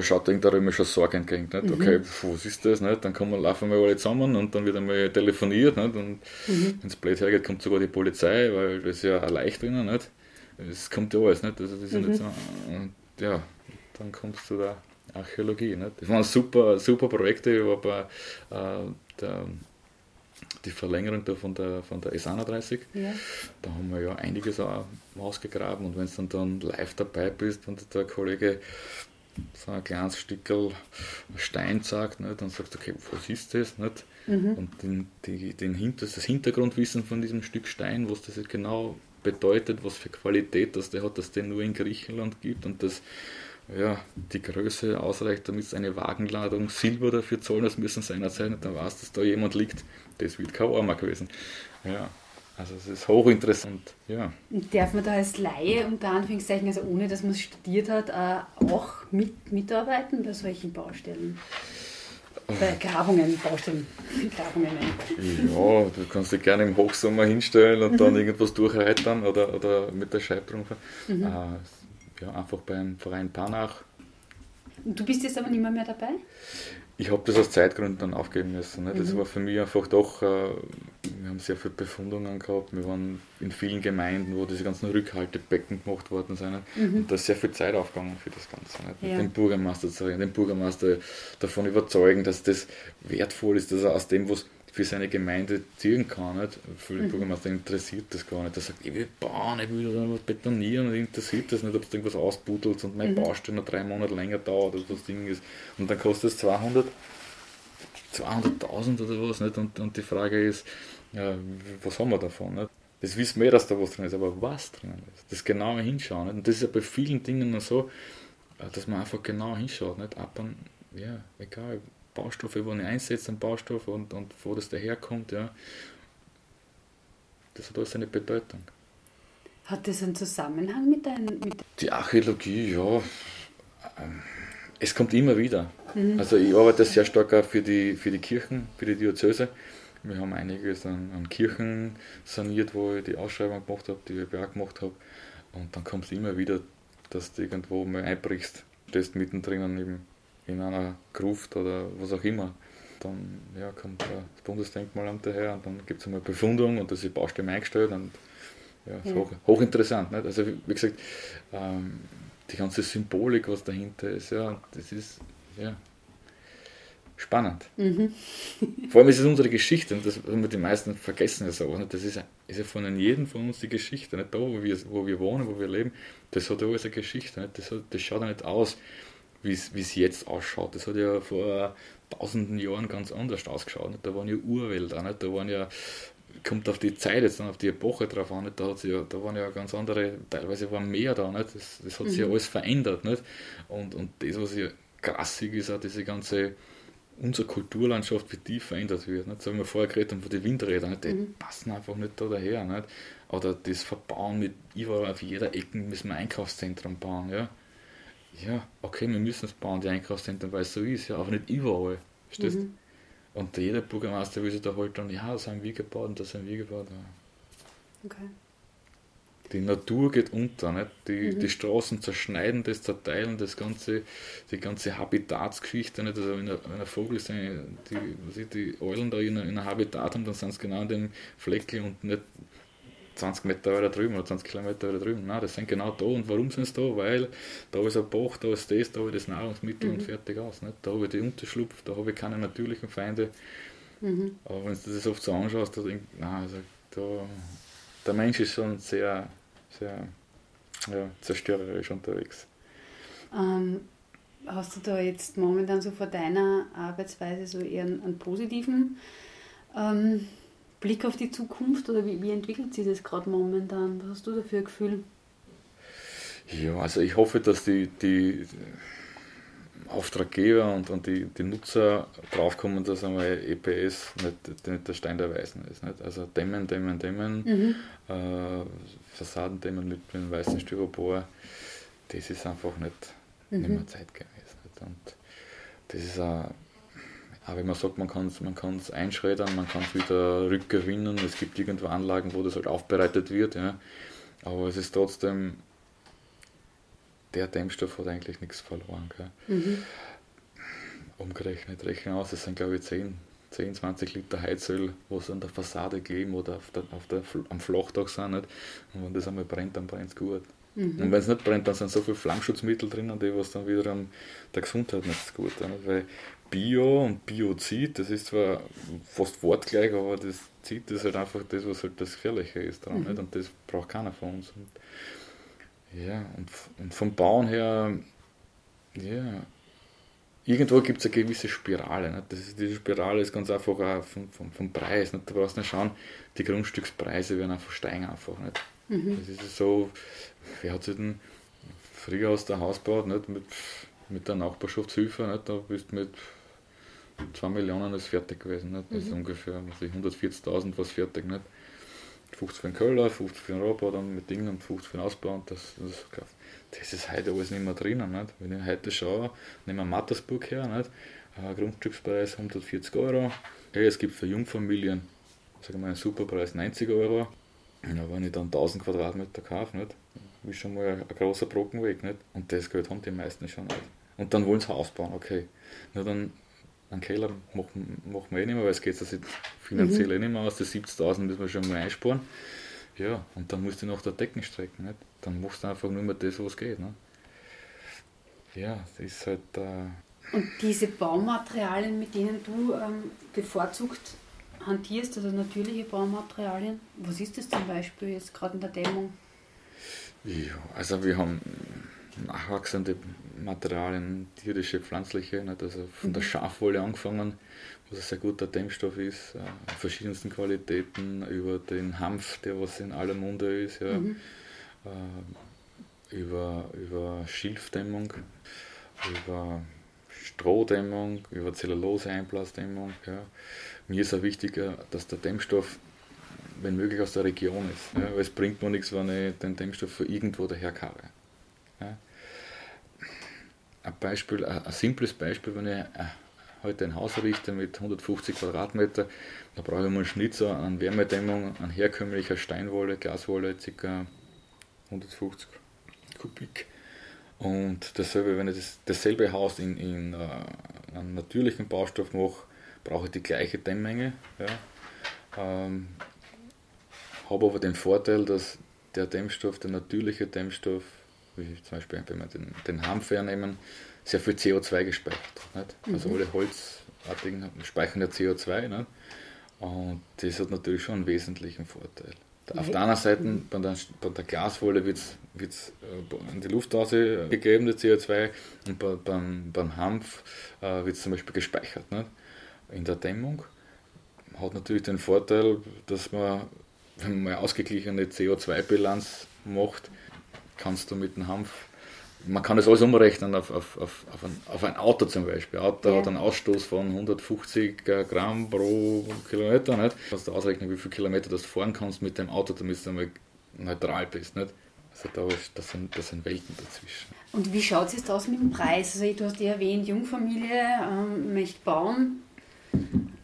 Speaker 2: schaut irgendwer immer schon Sorge entgegen. Nicht? Mhm. Okay, was ist das? Nicht? Dann kommen, laufen wir alle zusammen und dann wird einmal telefoniert. Nicht? Und mhm. wenn es blöd hergeht, kommt sogar die Polizei, weil das ist ja ein Leicht drinnen. Nicht? Es kommt ja alles. Nicht? Also das ist mhm. nicht so, und ja, dann kommst du da Archäologie. Nicht? Das waren super, super Projekte, aber äh, der, die Verlängerung da von der, von der S31, ja. da haben wir ja einiges auch ausgegraben und wenn du dann, dann live dabei bist und der Kollege so ein kleines Stückel Stein sagt, nicht? dann sagst du, okay, was ist das? Nicht? Mhm. Und den, die, den Hinter, das Hintergrundwissen von diesem Stück Stein, was das genau bedeutet, was für Qualität das der hat, dass der nur in Griechenland gibt und dass ja, die Größe ausreicht, damit es eine Wagenladung Silber dafür zahlen, das müssen seiner sein, dann weiß, dass da jemand liegt, das wird kein Armer gewesen. Ja. Also es ist hochinteressant, ja.
Speaker 1: Und darf man da als Laie, unter Anführungszeichen, also ohne dass man es studiert hat, äh, auch mit, mitarbeiten bei solchen Baustellen? Bei Grabungen, Baustellen, [laughs] Grabungen.
Speaker 2: Ja, du kannst dich gerne im Hochsommer hinstellen und dann mhm. irgendwas durchreitern oder, oder mit der Scheibtrung. Mhm. Äh, ja, einfach beim Verein Panach.
Speaker 1: Du bist jetzt aber nicht mehr, mehr dabei?
Speaker 2: Ich habe das aus Zeitgründen dann aufgeben müssen. Ne? Das mhm. war für mich einfach doch, äh, wir haben sehr viele Befundungen gehabt, wir waren in vielen Gemeinden, wo diese ganzen Rückhaltebecken gemacht worden sind. Mhm. Und da ist sehr viel Zeit aufgegangen für das Ganze. Ne? Ja. Den Bürgermeister zu reden, den Bürgermeister davon überzeugen, dass das wertvoll ist, dass er aus dem, was für seine Gemeinde ziehen kann. Nicht? Für den mhm. Bürgermeister interessiert das gar nicht. Er sagt, ich will bauen, ich will da was betonieren, und interessiert das nicht, ob du irgendwas ausbuddelt und mein mhm. Baustelle noch drei Monate länger dauert oder das Ding ist. Und dann kostet es 200, 200.000 oder was. Nicht? Und, und die Frage ist, ja, was haben wir davon? Nicht? Das wissen wir, dass da was drin ist, aber was drin ist, das genaue Hinschauen. Nicht? Und das ist ja bei vielen Dingen so, dass man einfach genau hinschaut. Nicht? Ab und, ja, egal, Baustoffe, wo ich einsetze, einen Baustoff und, und wo das daherkommt, ja, das hat alles eine Bedeutung.
Speaker 1: Hat das einen Zusammenhang mit deinem...
Speaker 2: Die Archäologie, ja, ähm, es kommt immer wieder. Mhm. Also ich arbeite sehr stark auch für die, für die Kirchen, für die Diözese. Wir haben einiges an, an Kirchen saniert, wo ich die Ausschreibung gemacht habe, die ich auch gemacht habe. Und dann kommt es immer wieder, dass du irgendwo mal einbrichst, stehst mittendrin eben in einer Gruft oder was auch immer. Dann ja, kommt das Bundesdenkmalamt daher und dann gibt es einmal Befundung und das ist Baustelle eingestellt und ja, ist ja. Hoch, hochinteressant. Nicht? Also wie gesagt, ähm, die ganze Symbolik, was dahinter ist, ja, das ist ja, spannend. Mhm. [laughs] Vor allem ist es unsere Geschichte und das haben wir die meisten vergessen ja so. Nicht? Das ist, ist ja von jedem von uns die Geschichte, nicht da, wo wir, wo wir wohnen, wo wir leben, das hat alles eine Geschichte. Nicht? Das, hat, das schaut ja nicht aus wie es jetzt ausschaut. Das hat ja vor tausenden Jahren ganz anders ausgeschaut. Nicht? Da waren ja Urwälder, nicht? da waren ja, kommt auf die Zeit jetzt auf die Epoche drauf an, nicht? Da, hat's ja, da waren ja ganz andere, teilweise war mehr da, nicht? Das, das hat sich ja mhm. alles verändert. Nicht? Und, und das, was ja krassig ist, auch diese ganze unsere Kulturlandschaft, wie die verändert wird. Nicht? So haben wir vorher geredet haben von den Windrädern, nicht? die mhm. passen einfach nicht da daher. Nicht? Oder das Verbauen mit überall auf jeder Ecke müssen wir ein Einkaufszentrum bauen. Ja? Ja, okay, wir müssen es bauen, die Einkaufszentren, weil es so ist, ja, aber nicht überall. Verstehst mhm. Und jeder Bürgermeister will sich da halt dann, ja, das haben wir gebaut und das haben wir gebaut. Ja. Okay. Die Natur geht unter, nicht? Die, mhm. die Straßen zerschneiden das, zerteilen das ganze, die ganze Habitatsgeschichte. Nicht? Also wenn, ein, wenn ein Vogel seine, die, die Eulen da in einem Habitat haben, dann sind sie genau in dem Fleckchen und nicht 20 Meter weiter drüben oder 20 Kilometer weiter drüben. Nein, das sind genau da. Und warum sind sie da? Weil da ist ein Bach, da ist das, da habe ich das Nahrungsmittel mhm. und fertig aus. Nicht? Da habe ich die Unterschlupf, da habe ich keine natürlichen Feinde. Mhm. Aber wenn du das oft so anschaust, da denk, nein, also da, der Mensch ist schon sehr sehr ja, zerstörerisch unterwegs.
Speaker 1: Ähm, hast du da jetzt momentan so vor deiner Arbeitsweise so eher einen, einen positiven ähm, Blick auf die Zukunft oder wie, wie entwickelt sich das gerade momentan? Was hast du da für ein Gefühl?
Speaker 2: Ja, also ich hoffe, dass die, die Auftraggeber und, und die, die Nutzer draufkommen, dass einmal EPS nicht, nicht der Stein der Weisen ist. Nicht? Also dämmen, dämmen, dämmen, mhm. äh, Fassaden dämmen mit, mit weißen Styropor, das ist einfach nicht, mhm. nicht mehr zeitgemäß. Nicht? Und das ist auch, auch wenn man sagt, man kann es man einschreddern, man kann es wieder rückgewinnen, es gibt irgendwo Anlagen, wo das halt aufbereitet wird, ja. aber es ist trotzdem der Dämmstoff hat eigentlich nichts verloren. Mhm. Umgerechnet, rechnen aus, das sind glaube ich 10, 10, 20 Liter Heizöl, was an der Fassade kleben oder auf der, auf der, am Flachdach sind. Nicht? Und wenn das einmal brennt, dann brennt es gut. Mhm. Und wenn es nicht brennt, dann sind so viele Flammschutzmittel drinnen, die was dann wiederum der Gesundheit nicht gut. Nicht? Weil Bio und Biozid, das ist zwar fast wortgleich, aber das Zid ist halt einfach das, was halt das Gefährliche ist dran. Mhm. Nicht? Und das braucht keiner von uns. Und ja, und, und vom Bauen her, ja, irgendwo gibt es eine gewisse Spirale. Nicht? Das ist, diese Spirale ist ganz einfach auch vom, vom, vom Preis. Nicht? Du brauchst nicht schauen, die Grundstückspreise werden einfach steigen einfach. Nicht? Mhm. Das ist so, wer hat sich denn früher aus der Haus gebaut, nicht? Mit, mit der Nachbarschaftshilfe, nicht? da bist du mit 2 Millionen ist fertig gewesen. Nicht? Das mhm. ist ungefähr 140.000 was fertig. Nicht? 50 für den Köller, 50 für den Roboter dann mit Dingen und 50 für den Ausbau und das, das, das ist heute alles nicht mehr drinnen. Nicht? Wenn ich heute schaue, nehmen wir Mattersburg her, nicht? Äh, Grundstückspreis 140 Euro. Hey, es gibt für Jungfamilien, sagen wir einen Superpreis 90 Euro. Ja, wenn ich dann 1000 Quadratmeter kaufe, nicht? ist schon mal ein, ein großer Brocken weg. Nicht? Und das Geld haben die meisten schon nicht. Und dann wollen sie Haus bauen, okay. Na, dann einen Keller machen, machen wir eh nicht mehr, weil es geht sich finanziell mhm. eh nicht mehr aus. Die 70.000 müssen wir schon mal einsparen. Ja, und dann musst du noch der Decken strecken. Nicht? Dann machst du einfach nur mehr das, was geht. Nicht? Ja, das ist halt. Äh
Speaker 1: und diese Baumaterialien, mit denen du ähm, bevorzugt hantierst, also natürliche Baumaterialien, was ist das zum Beispiel jetzt gerade in der Dämmung?
Speaker 2: Ja, also wir haben nachwachsende Materialien, tierische, pflanzliche, nicht? also von der mhm. Schafwolle angefangen, was ein sehr guter Dämmstoff ist, äh, verschiedensten Qualitäten, über den Hanf, der was in aller Munde ist, ja, mhm. äh, über, über Schilfdämmung, über Strohdämmung, über Zellulose-Einblasdämmung. Ja. Mir ist auch wichtig, dass der Dämmstoff, wenn möglich, aus der Region ist. Ja, weil es bringt mir nichts, wenn ich den Dämmstoff von irgendwo daher kaufe. Ein Beispiel, ein, simples Beispiel, wenn ich äh, heute ein Haus errichte mit 150 Quadratmeter, da brauche ich mal einen Schnitzer an Wärmedämmung, an herkömmlicher Steinwolle, Glaswolle, ca. 150 Kubik. Und dasselbe, wenn ich das, dasselbe Haus in, in uh, einem natürlichen Baustoff mache, brauche ich die gleiche Dämmmenge. Ja. Ähm, habe aber den Vorteil, dass der Dämmstoff, der natürliche Dämmstoff, wie zum Beispiel, wenn wir den, den Hanf hernehmen, sehr viel CO2 gespeichert. Nicht? Also mhm. alle Holzartigen speichern ja CO2. Nicht? Und das hat natürlich schon einen wesentlichen Vorteil. Auf der anderen Seite, bei der, bei der Glaswolle wird es äh, in die Luft gegeben, das CO2, und bei, beim, beim Hanf äh, wird es zum Beispiel gespeichert. Nicht? In der Dämmung hat natürlich den Vorteil, dass man, wenn man eine ausgeglichene CO2-Bilanz macht, kannst du mit dem Hanf, man kann das alles umrechnen auf, auf, auf, auf, ein, auf ein Auto zum Beispiel. Ein Auto ja. hat einen Ausstoß von 150 Gramm pro Kilometer. Nicht? Kannst du ausrechnen, wie viele Kilometer du fahren kannst mit dem Auto, damit du einmal neutral bist. Nicht? Also da ist, das, sind, das sind Welten dazwischen.
Speaker 1: Und wie schaut es jetzt aus mit dem Preis? Also du hast ja erwähnt, Jungfamilie ähm, möchte bauen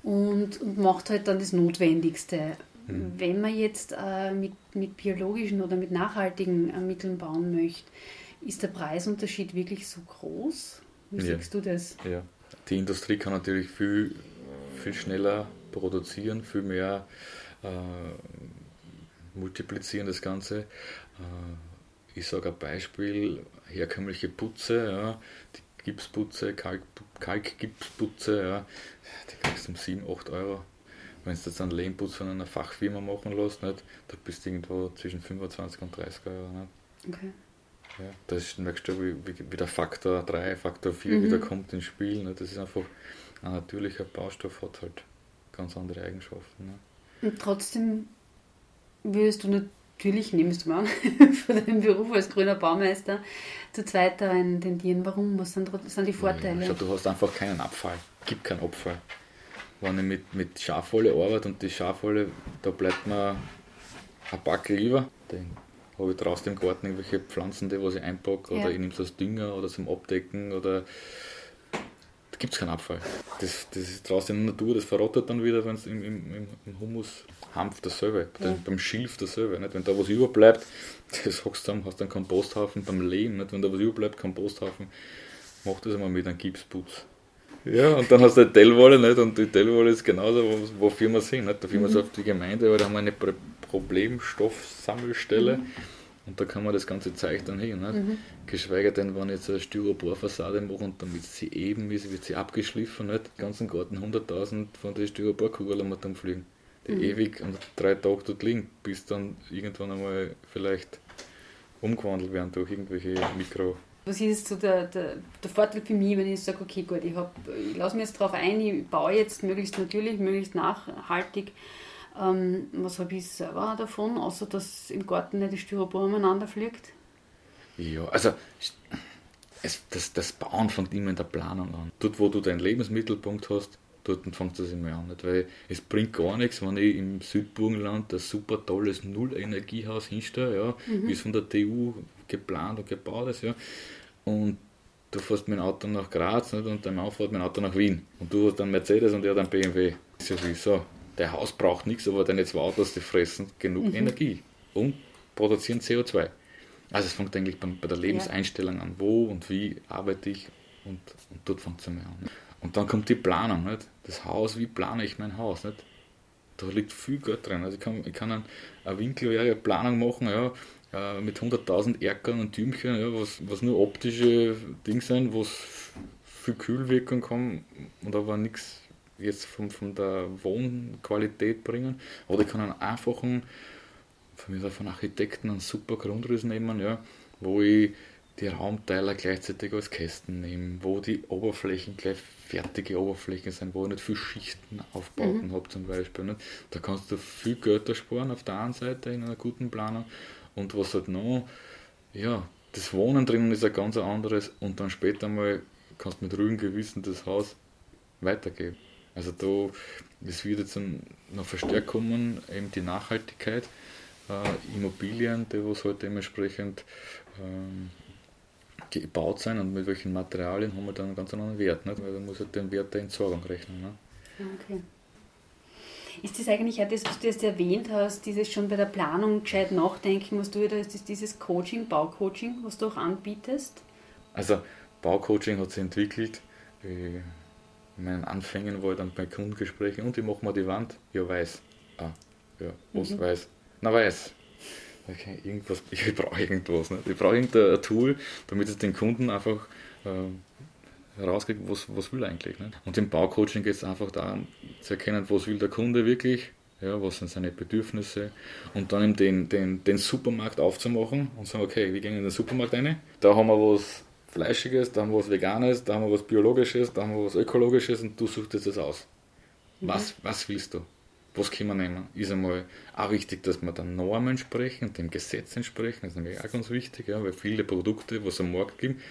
Speaker 1: und, und macht halt dann das Notwendigste. Mhm. Wenn man jetzt äh, mit, mit biologischen oder mit nachhaltigen äh, Mitteln bauen möchte, ist der Preisunterschied wirklich so groß? Wie ja. siehst du das?
Speaker 2: Ja, die Industrie kann natürlich viel, viel schneller produzieren, viel mehr äh, multiplizieren das Ganze. Äh, ich sage ein Beispiel, herkömmliche Putze, ja, die Gipsputze, Kalk, Kalkgipsputze, ja, die kriegst du um 7, 8 Euro wenn du jetzt einen Lehmputz von einer Fachfirma machen lässt, nicht, da bist du irgendwo zwischen 25 und 30 Euro. Nicht? Okay. Ja, das merkst du, wie, wie, wie der Faktor 3, Faktor 4 mhm. wieder kommt ins Spiel. Nicht? Das ist einfach ein natürlicher Baustoff, hat halt ganz andere Eigenschaften.
Speaker 1: Ne? Und trotzdem würdest du natürlich, nimmst du mal an, [laughs] für deinen Beruf als grüner Baumeister zu zweiteren tendieren. Warum? Was sind, sind die Vorteile?
Speaker 2: Ja, du hast einfach keinen Abfall. gibt keinen Abfall wenn ich mit, mit Schafwolle arbeite und die Schafwolle, da bleibt mir ein Backel über. Dann habe ich draußen im Garten irgendwelche Pflanzen, die was ich einpacke, ja. oder ich nehme es als Dünger oder zum Abdecken oder da gibt es keinen Abfall. Das, das ist draußen in der Natur, das verrottet dann wieder, wenn es im, im, im Humus Hanf dasselbe, ja. beim Schilf dasselbe. Nicht? Wenn da was überbleibt, [laughs] das hast du hast du einen Komposthaufen beim Lehm, nicht? wenn da was überbleibt, Komposthaufen, mach das einmal mit einem Gipsputz. Ja, und dann hast du eine Tellwolle, nicht? Und die Tellwolle ist genauso, wofür wir sind. Nicht? Dafür mhm. wir auf die Gemeinde, weil da haben wir eine Problemstoffsammelstelle. Mhm. Und da kann man das ganze Zeug dann hin. Nicht? Mhm. Geschweige denn, wenn ich jetzt eine Styroporfassade mache und damit sie eben ist, wird sie abgeschliffen. Nicht? Den ganzen Garten 100.000 von den Styroporkugeln mit dann fliegen. Die mhm. ewig und drei Tage dort liegen, bis dann irgendwann einmal vielleicht umgewandelt werden durch irgendwelche Mikro-
Speaker 1: was ist so der, der, der Vorteil für mich, wenn ich sage, okay, gut, ich, ich lasse mich jetzt darauf ein, ich baue jetzt möglichst natürlich, möglichst nachhaltig. Ähm, was habe ich selber davon, außer dass im Garten nicht die Styropor umeinander fliegt?
Speaker 2: Ja, also es, das, das Bauen fängt immer in der Planung an. Dort, wo du deinen Lebensmittelpunkt hast, dort fängt es immer an. Nicht? Weil es bringt gar nichts, wenn ich im Südburgenland ein super tolles Null-Energiehaus hinstelle, ja, mhm. wie es von der TU geplant und gebaut ist, ja. Und du fährst mit dem Auto nach Graz nicht? und dein Mann fährt mit dem Auto nach Wien. Und du hast dann Mercedes und er dann BMW. Das ist ja wie so. Der Haus braucht nichts, aber deine zwei Autos, die fressen genug mhm. Energie und produzieren CO2. Also es fängt eigentlich bei, bei der Lebenseinstellung an. Wo und wie arbeite ich und, und dort fängt es einmal an. Und dann kommt die Planung. Nicht? Das Haus, wie plane ich mein Haus? Nicht? Da liegt viel Geld drin. Also ich kann, ich kann eine, eine winkelwäre Planung machen, ja, äh, mit 100.000 Erkern und Tümchen, ja, was, was nur optische Dinge sind, wo es viel Kühlwirkung kann und aber nichts jetzt von, von der Wohnqualität bringen. Oder ich kann einen einfachen, von mir von Architekten einen super Grundriss nehmen, ja, wo ich die Raumteiler gleichzeitig als Kästen nehme, wo die Oberflächen gleich fertige Oberflächen sind, wo ich nicht viel Schichten aufbauten mhm. habe zum Beispiel. Nicht? Da kannst du viel Geld ersparen auf der einen Seite in einer guten Planung und was halt noch, ja, das Wohnen drinnen ist ein ganz anderes und dann später mal kannst du mit ruhigem Gewissen das Haus weitergeben. Also da, das wird jetzt noch verstärkt kommen, eben die Nachhaltigkeit, äh, Immobilien, die was halt dementsprechend ähm, gebaut sein und mit welchen Materialien haben wir dann einen ganz anderen Wert, weil da muss halt den Wert der Entsorgung rechnen. Ne?
Speaker 1: Okay. Ist das eigentlich auch das, was du jetzt erwähnt hast, dieses schon bei der Planung gescheit nachdenken, was du wieder, ist das dieses Coaching, Baucoaching, was du auch anbietest?
Speaker 2: Also Baucoaching hat sich entwickelt. In meinen Anfängen war ich dann bei Kundengesprächen und ich mache mal die Wand. Ja, weiß. Ah, ja, was mhm. weiß? Na, weiß. Okay, irgendwas, [laughs] ich brauche irgendwas. Ne? Ich brauche irgendein Tool, damit es den Kunden einfach äh, herauskriegt, was, was will er eigentlich. Ne? Und im Baucoaching geht es einfach darum, zu erkennen, was will der Kunde wirklich, ja, was sind seine Bedürfnisse und dann den, den, den Supermarkt aufzumachen und sagen, okay, wir gehen in den Supermarkt rein, da haben wir was Fleischiges, da haben wir was Veganes, da haben wir was Biologisches, da haben wir was Ökologisches und du suchst jetzt das aus. Mhm. Was, was willst du? Was können wir nehmen? Ist einmal auch wichtig, dass wir der Normen sprechen, dem Gesetz entsprechen, das ist nämlich auch ganz wichtig, ja, weil viele Produkte, was es am Markt gibt,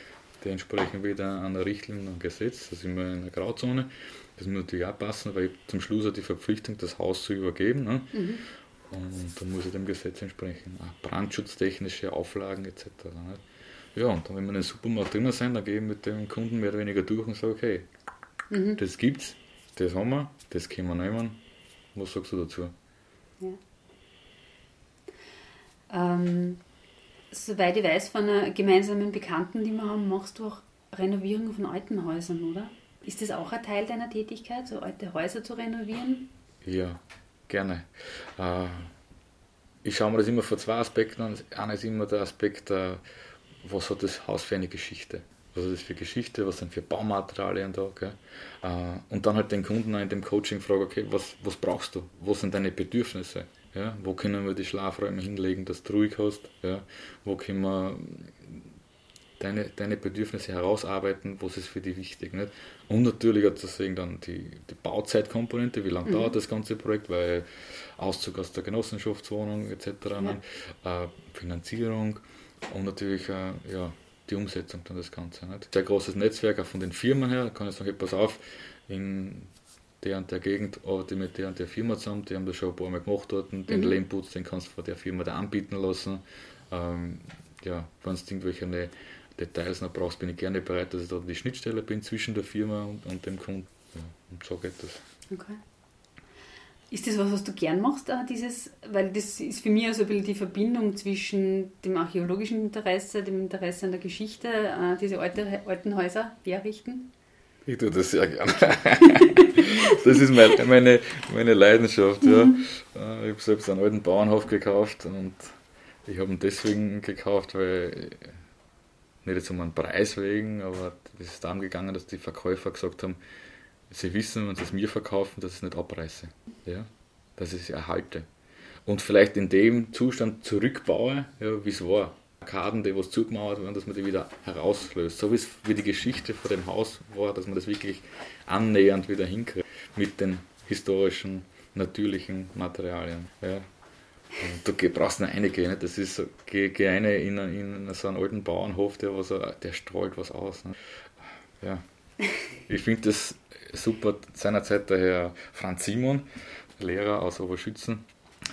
Speaker 2: die entsprechen wieder einer Richtlinie und Gesetz, da sind wir in einer Grauzone. Das muss natürlich auch passen, weil ich zum Schluss auch die Verpflichtung, das Haus zu übergeben. Ne? Mhm. Und da muss ich dem Gesetz entsprechen. Auch brandschutztechnische Auflagen etc. Ne? Ja, und dann, wenn wir in den Supermarkt drinnen sind, dann gehe ich mit dem Kunden mehr oder weniger durch und sage, okay, mhm. das gibt's, das haben wir, das können wir nehmen, was sagst du dazu? Ja.
Speaker 1: Ähm, soweit ich weiß, von einer gemeinsamen Bekannten, die wir haben, machst du auch Renovierung von alten Häusern, oder? Ist das auch ein Teil deiner Tätigkeit, so alte Häuser zu renovieren?
Speaker 2: Ja, gerne. Äh, ich schaue mir das immer von zwei Aspekten an. Einer ist immer der Aspekt, äh, was hat das Haus für eine Geschichte? Was ist das für Geschichte, was sind für Baumaterialien da? Gell? Äh, und dann halt den Kunden in dem Coaching fragen, okay, was, was brauchst du? Was sind deine Bedürfnisse? Ja? Wo können wir die Schlafräume hinlegen, dass du ruhig hast? Ja? Wo können wir deine, deine Bedürfnisse herausarbeiten, was ist für dich wichtig. Nicht? Und natürlich hat deswegen dann die, die Bauzeitkomponente, wie lange mhm. dauert das ganze Projekt, weil Auszug aus der Genossenschaftswohnung etc., ja. äh, Finanzierung und natürlich äh, ja, die Umsetzung dann das Ganze. Nicht? Sehr großes Netzwerk auch von den Firmen her, da kann ich sagen, pass auf, in der und der Gegend arbeite mit der und der Firma zusammen, die haben das schon ein paar Mal gemacht dort, den mhm. Lehmputz, den kannst du von der Firma da anbieten lassen. Ähm, ja, wenn es irgendwelche Details noch brauchst, bin ich gerne bereit, dass ich da die Schnittstelle bin zwischen der Firma und, und dem Kunden. Ja, und so geht das. Okay.
Speaker 1: Ist das was, was du gern machst, dieses, weil das ist für mich also ein bisschen die Verbindung zwischen dem archäologischen Interesse, dem Interesse an der Geschichte, äh, diese alte, alten Häuser herrichten?
Speaker 2: Ich tue das sehr gerne. [laughs] das ist meine, meine, meine Leidenschaft. Ja. Mhm. Äh, ich habe selbst einen alten Bauernhof gekauft und ich habe ihn deswegen gekauft, weil nicht jetzt um einen Preis wegen, aber es ist darum gegangen, dass die Verkäufer gesagt haben, sie wissen, wenn sie es mir verkaufen, dass ich es nicht abreiße. Ja? Dass ich es erhalte. Und vielleicht in dem Zustand zurückbaue, ja, wie es war. Arkaden, die was zugemauert waren, dass man die wieder herauslöst. So wie die Geschichte von dem Haus war, dass man das wirklich annähernd wieder hinkriegt mit den historischen, natürlichen Materialien. Ja. Und du brauchst nur eine gehen, das ist so, geh, geh eine in, in, so einen alten Bauernhof, der, was, der strahlt was aus. Ne? Ja. Ich finde das super. Seinerzeit der Herr Franz Simon, Lehrer aus Oberschützen,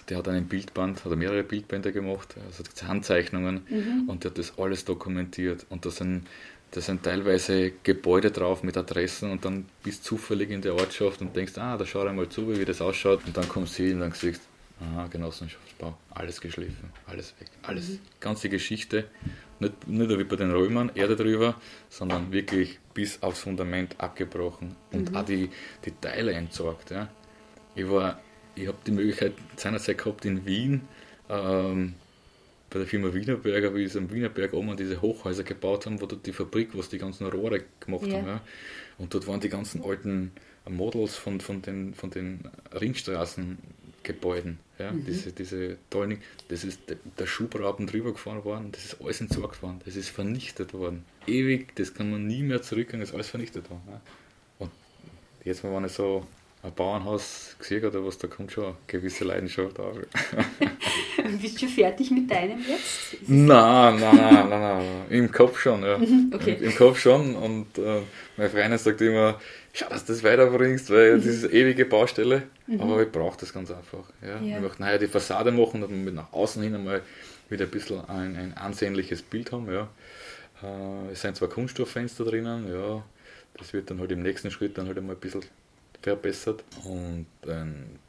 Speaker 2: der hat einen Bildband, hat mehrere Bildbände gemacht, also Handzeichnungen mhm. und der hat das alles dokumentiert. Und da sind, da sind teilweise Gebäude drauf mit Adressen und dann bist du zufällig in der Ortschaft und denkst, ah, da schau einmal zu, wie das ausschaut. Und dann kommst du hin und dann siehst Aha, Genossenschaftsbau, alles geschliffen, alles weg, alles, mhm. ganze Geschichte, nicht, nicht wie bei den Römern, Erde drüber, sondern wirklich bis aufs Fundament abgebrochen und mhm. auch die, die Teile entsorgt. Ja. Ich ich habe die Möglichkeit seinerzeit gehabt in Wien, ähm, bei der Firma Wienerberger, wie sie am Wienerberg oben diese Hochhäuser gebaut haben, wo dort die Fabrik, was die ganzen Rohre gemacht ja. haben. Ja. Und dort waren die ganzen alten Models von, von, den, von den Ringstraßen Gebäuden. Ja, mhm. diese, diese tollen, das ist der, Schubraben drüber gefahren worden, das ist alles entsorgt worden, das ist vernichtet worden. Ewig, das kann man nie mehr zurückgehen, das ist alles vernichtet worden. Ja. Und jetzt, wenn ich so ein Bauernhaus gesehen habe, was, da kommt schon eine gewisse Leidenschaft auf. [laughs]
Speaker 1: Bist du fertig mit deinem jetzt?
Speaker 2: Nein, nein, nein, nein, nein, im Kopf schon, ja. Mhm, okay. Im, Im, Kopf schon und äh, meine Freundin sagt immer, schau, dass du das weiterbringst, weil das ist eine ewige Baustelle, mhm. aber ich brauche das ganz einfach. Ja. Ja. Ich möchte nachher die Fassade machen, damit wir nach außen hin einmal wieder ein bisschen ein, ein ansehnliches Bild haben. Ja. Äh, es sind zwar Kunststofffenster drinnen, ja, das wird dann halt im nächsten Schritt dann halt einmal ein bisschen verbessert und einen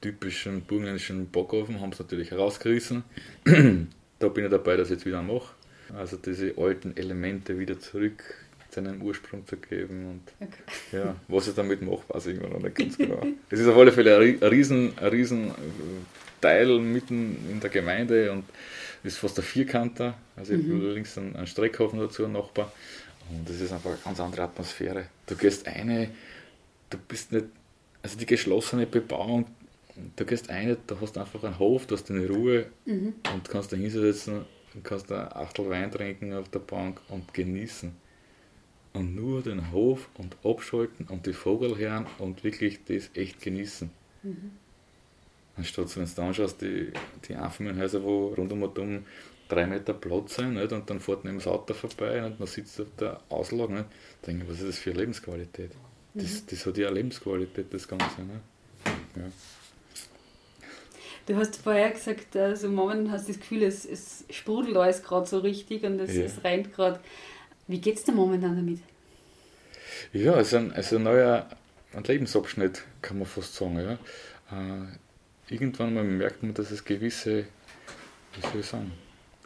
Speaker 2: typischen burgenländischen Bockofen haben sie natürlich herausgerissen. [clears throat] da bin ich dabei, dass ich jetzt wieder mache. Also diese alten Elemente wieder zurück seinen Ursprung zu geben und okay. ja, was ich damit mache, weiß ich immer noch nicht ganz genau. [laughs] Es ist auf alle Fälle ein riesen, ein riesen Teil mitten in der Gemeinde und ist fast ein Vierkanter, also mhm. links ein, ein Streckhofen dazu, ein Nachbar und das ist einfach eine ganz andere Atmosphäre. Du gehst eine, du bist nicht, also die geschlossene Bebauung, du gehst eine, da hast du einfach einen Hof, du hast eine Ruhe mhm. und kannst da hinsetzen und kannst da Achtel Wein trinken auf der Bank und genießen und nur den Hof und abschalten und die Vogel hören und wirklich das echt genießen. Mhm. Anstatt wenn du anschaust, die, die Einfamilienhäuser, wo rund um und um drei Meter Platz sind nicht? und dann fährt neben das Auto vorbei und man sitzt auf der Auslage, nicht? denke was ist das für eine Lebensqualität? Das, mhm. das hat ja Lebensqualität, das Ganze. Nicht? Ja.
Speaker 1: Du hast vorher gesagt, also momentan hast du das Gefühl, es, es sprudelt alles gerade so richtig und es, ja. es rennt gerade. Wie geht es dir momentan damit?
Speaker 2: Ja, es ist ein, ist ein neuer ein Lebensabschnitt, kann man fast sagen. Ja. Äh, irgendwann mal merkt man, dass es gewisse, wie soll ich sagen,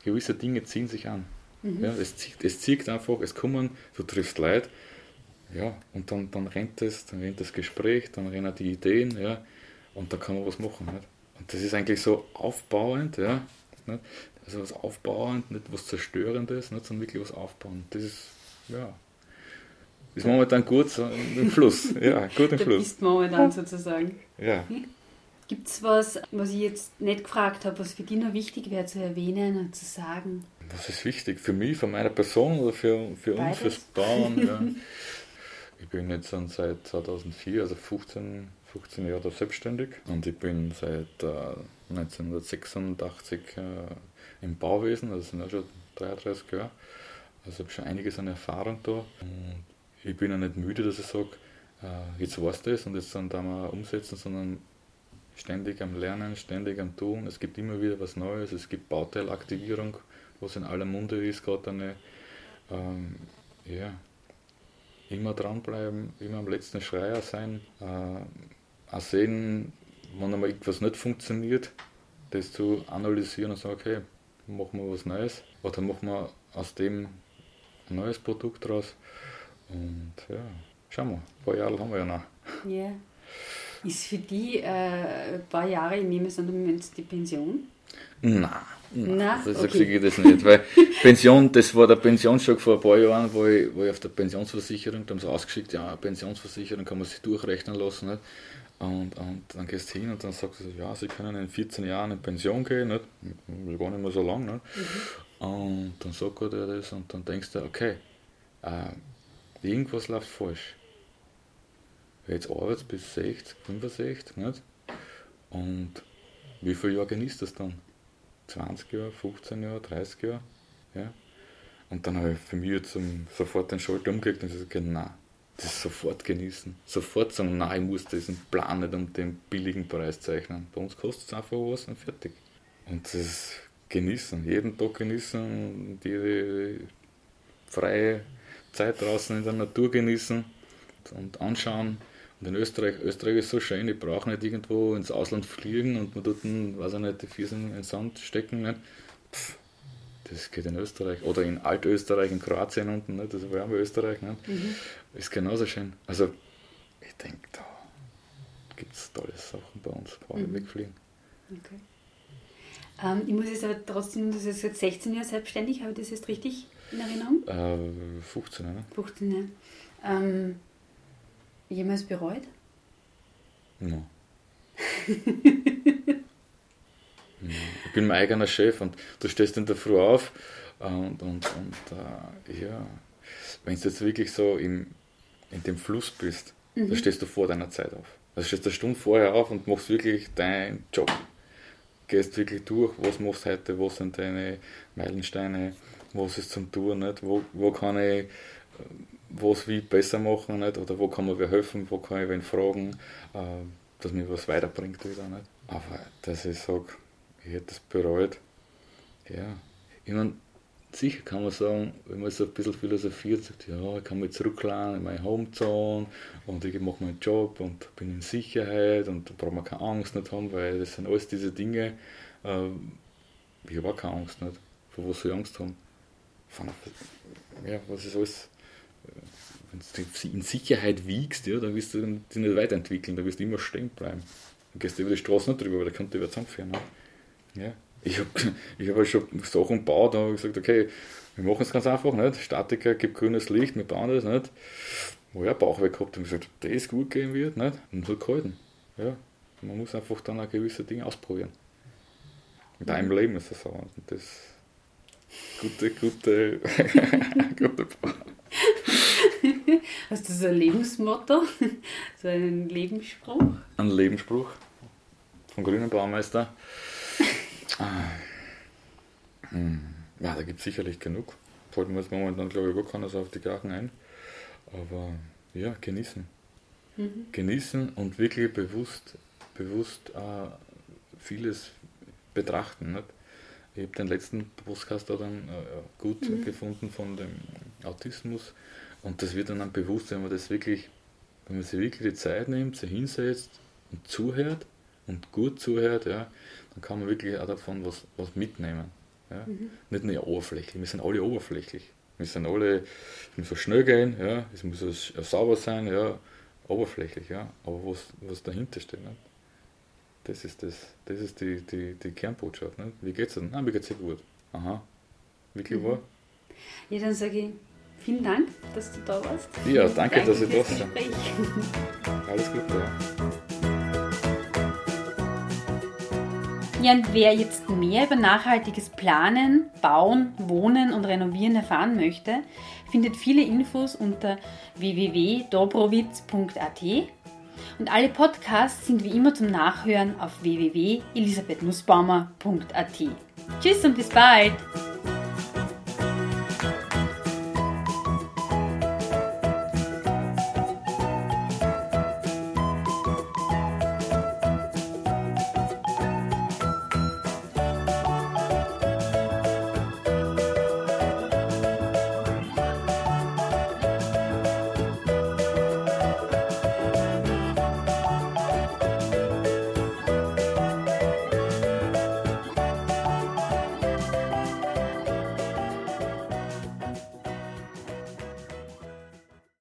Speaker 2: gewisse Dinge ziehen sich an. Mhm. Ja, es, zieht, es zieht einfach, es kommen, du triffst Leute, ja, und dann, dann rennt es, dann rennt das Gespräch, dann rennen die Ideen, ja, und da kann man was machen. Nicht? Und das ist eigentlich so aufbauend, ja, nicht? also was aufbauend, nicht was zerstörendes, nicht, sondern wirklich was aufbauend. Das ist ja, ist momentan gut so im Fluss. Ja, gut im
Speaker 1: da
Speaker 2: Fluss.
Speaker 1: Bist momentan sozusagen.
Speaker 2: Ja.
Speaker 1: Gibt es was, was ich jetzt nicht gefragt habe, was für dich noch wichtig wäre zu erwähnen und zu sagen?
Speaker 2: Was ist wichtig? Für mich, für meine Person oder für, für uns, fürs Bauen? Ja. [laughs] ich bin jetzt schon seit 2004, also 15, 15 Jahre selbstständig und ich bin seit äh, 1986 äh, im Bauwesen, also sind ja schon 33 Jahre. Also habe schon einiges an Erfahrung da. Und ich bin ja nicht müde, dass ich sage, äh, jetzt du das und jetzt dann da mal umsetzen, sondern ständig am Lernen, ständig am Tun. Es gibt immer wieder was Neues, es gibt Bauteilaktivierung, was in aller Munde ist, gerade eine, ähm, ja, immer dranbleiben, immer am letzten Schreier sein, äh, auch sehen, wenn einmal irgendwas nicht funktioniert, das zu analysieren und sagen, okay, machen wir was Neues oder machen wir aus dem ein neues Produkt draus. Und ja, schauen wir, ein paar Jahre haben wir ja noch.
Speaker 1: Ja. Ist für die äh, ein paar Jahre, ich nehme es an, die Pension?
Speaker 2: Nein, nein, das okay. sage ich das nicht, weil [laughs] Pension, das war der Pensionsschlag vor ein paar Jahren, wo ich, wo ich auf der Pensionsversicherung, da haben sie ausgeschickt, ja, Pensionsversicherung kann man sich durchrechnen lassen, nicht? Und, und dann gehst du hin und dann sagst du, ja, sie können in 14 Jahren in Pension gehen, nicht? gar nicht mehr so lang, nicht? Mhm. Und dann sagt er dir das und dann denkst du, okay, äh, irgendwas läuft falsch. Jetzt arbeitest bis 60, 65, nicht? Und wie viele Jahre genießt das dann? 20 Jahre, 15 Jahre, 30 Jahre? Ja? Und dann habe ich für mich jetzt sofort den Schalter umgelegt und gesagt, nein, das sofort genießen. Sofort sagen, nein, ich muss diesen Plan nicht um den billigen Preis zeichnen. Bei uns kostet es einfach was und fertig. Und das genießen, jeden Tag genießen und jede freie Zeit draußen in der Natur genießen und anschauen. Und in Österreich, Österreich ist so schön, ich brauche nicht irgendwo ins Ausland fliegen und man tut, weiß ich nicht, die Füße in den Sand stecken. Nicht. Pff, das geht in Österreich. Oder in Altösterreich, in Kroatien unten, nicht? das war auch Österreich. Nicht? Mhm. Ist genauso schön. Also, ich denke, da gibt es tolle Sachen bei uns, brauche ich mhm. wegfliegen.
Speaker 1: Okay. Ähm, ich muss jetzt aber trotzdem, das ist jetzt 16 Jahre selbstständig, habe ich das jetzt richtig in Erinnerung?
Speaker 2: Äh, 15, ne?
Speaker 1: 15, ja. Ähm, jemals bereut?
Speaker 2: No. [laughs] ich bin mein eigener Chef und du stehst in der Früh auf und, und, und äh, ja, wenn du jetzt wirklich so im, in dem Fluss bist, mhm. da stehst du vor deiner Zeit auf. Also stehst du eine Stunde vorher auf und machst wirklich deinen Job. Gehst wirklich durch, was machst du heute, was sind deine Meilensteine, was ist zum Tun, nicht? Wo, wo kann ich was wie besser machen nicht? oder wo kann man mir helfen, wo kann ich wen fragen, äh, dass mir was weiterbringt wieder. Nicht? Aber dass ich sage, ich hätte das bereut, ja, ich meine, sicher kann man sagen, wenn man so ein bisschen philosophiert, sagt, ja, ich kann mich zurückladen in meine Homezone und ich mache meinen Job und bin in Sicherheit und da braucht man keine Angst nicht haben, weil das sind alles diese Dinge, äh, ich habe auch keine Angst nicht. Vor was soll ich Angst haben? Von, ja, was ist alles wenn du in Sicherheit wiegst, ja, dann wirst du dich nicht weiterentwickeln, da wirst du immer stehen bleiben. Dann gehst du über die Straße nicht drüber, weil da könnte über zusammenfahren. Ne? Ja. Ich habe [laughs] ich hab schon Sachen gebaut, da habe ich gesagt, okay, wir machen es ganz einfach, nicht? Statiker gibt grünes Licht, wir bauen das nicht. Wo ich Bauch weg gehabt und gesagt, das gut gehen wird, nicht? Und so gehalten. Ja. Man muss einfach dann auch gewisse Dinge ausprobieren. Mit einem mhm. Leben ist das so. Und das gute, gute, [laughs] gute [laughs]
Speaker 1: Hast du so ein Lebensmotto? [laughs] So einen Lebensspruch?
Speaker 2: Ein Lebensspruch vom grünen Baumeister. Ah. Hm. Ja, da gibt es sicherlich genug. Fallen wir jetzt momentan, glaube ich, gar keiner so auf die Gachen ein. Aber ja, genießen. Mhm. Genießen und wirklich bewusst, bewusst äh, vieles betrachten. Nicht? Ich habe den letzten Podcast da dann äh, gut mhm. gefunden von dem Autismus und das wird dann, dann bewusst, wenn man das wirklich, wenn man sich wirklich die Zeit nimmt, sich hinsetzt und zuhört und gut zuhört, ja, dann kann man wirklich auch davon was, was mitnehmen. Ja. Mhm. Nicht nur oberflächlich, wir sind alle oberflächlich. Wir sind alle, es muss schnell gehen, ja, es muss sauber sein, ja, oberflächlich, ja, aber was, was dahinter steht, nicht? das ist das, das ist die, die, die Kernbotschaft. Nicht? Wie geht's denn? Nein, mir geht's sehr gut. Aha, wirklich mhm. wahr?
Speaker 1: Ja, dann sage ich, Vielen Dank, dass du da warst.
Speaker 2: Ja, danke, danke dass ich da war. [laughs] Alles Gute.
Speaker 1: Ja, und wer jetzt mehr über nachhaltiges Planen, Bauen, Wohnen und Renovieren erfahren möchte, findet viele Infos unter www.dobrowitz.at und alle Podcasts sind wie immer zum Nachhören auf www.elisabethnussbaumer.at. Tschüss und bis bald!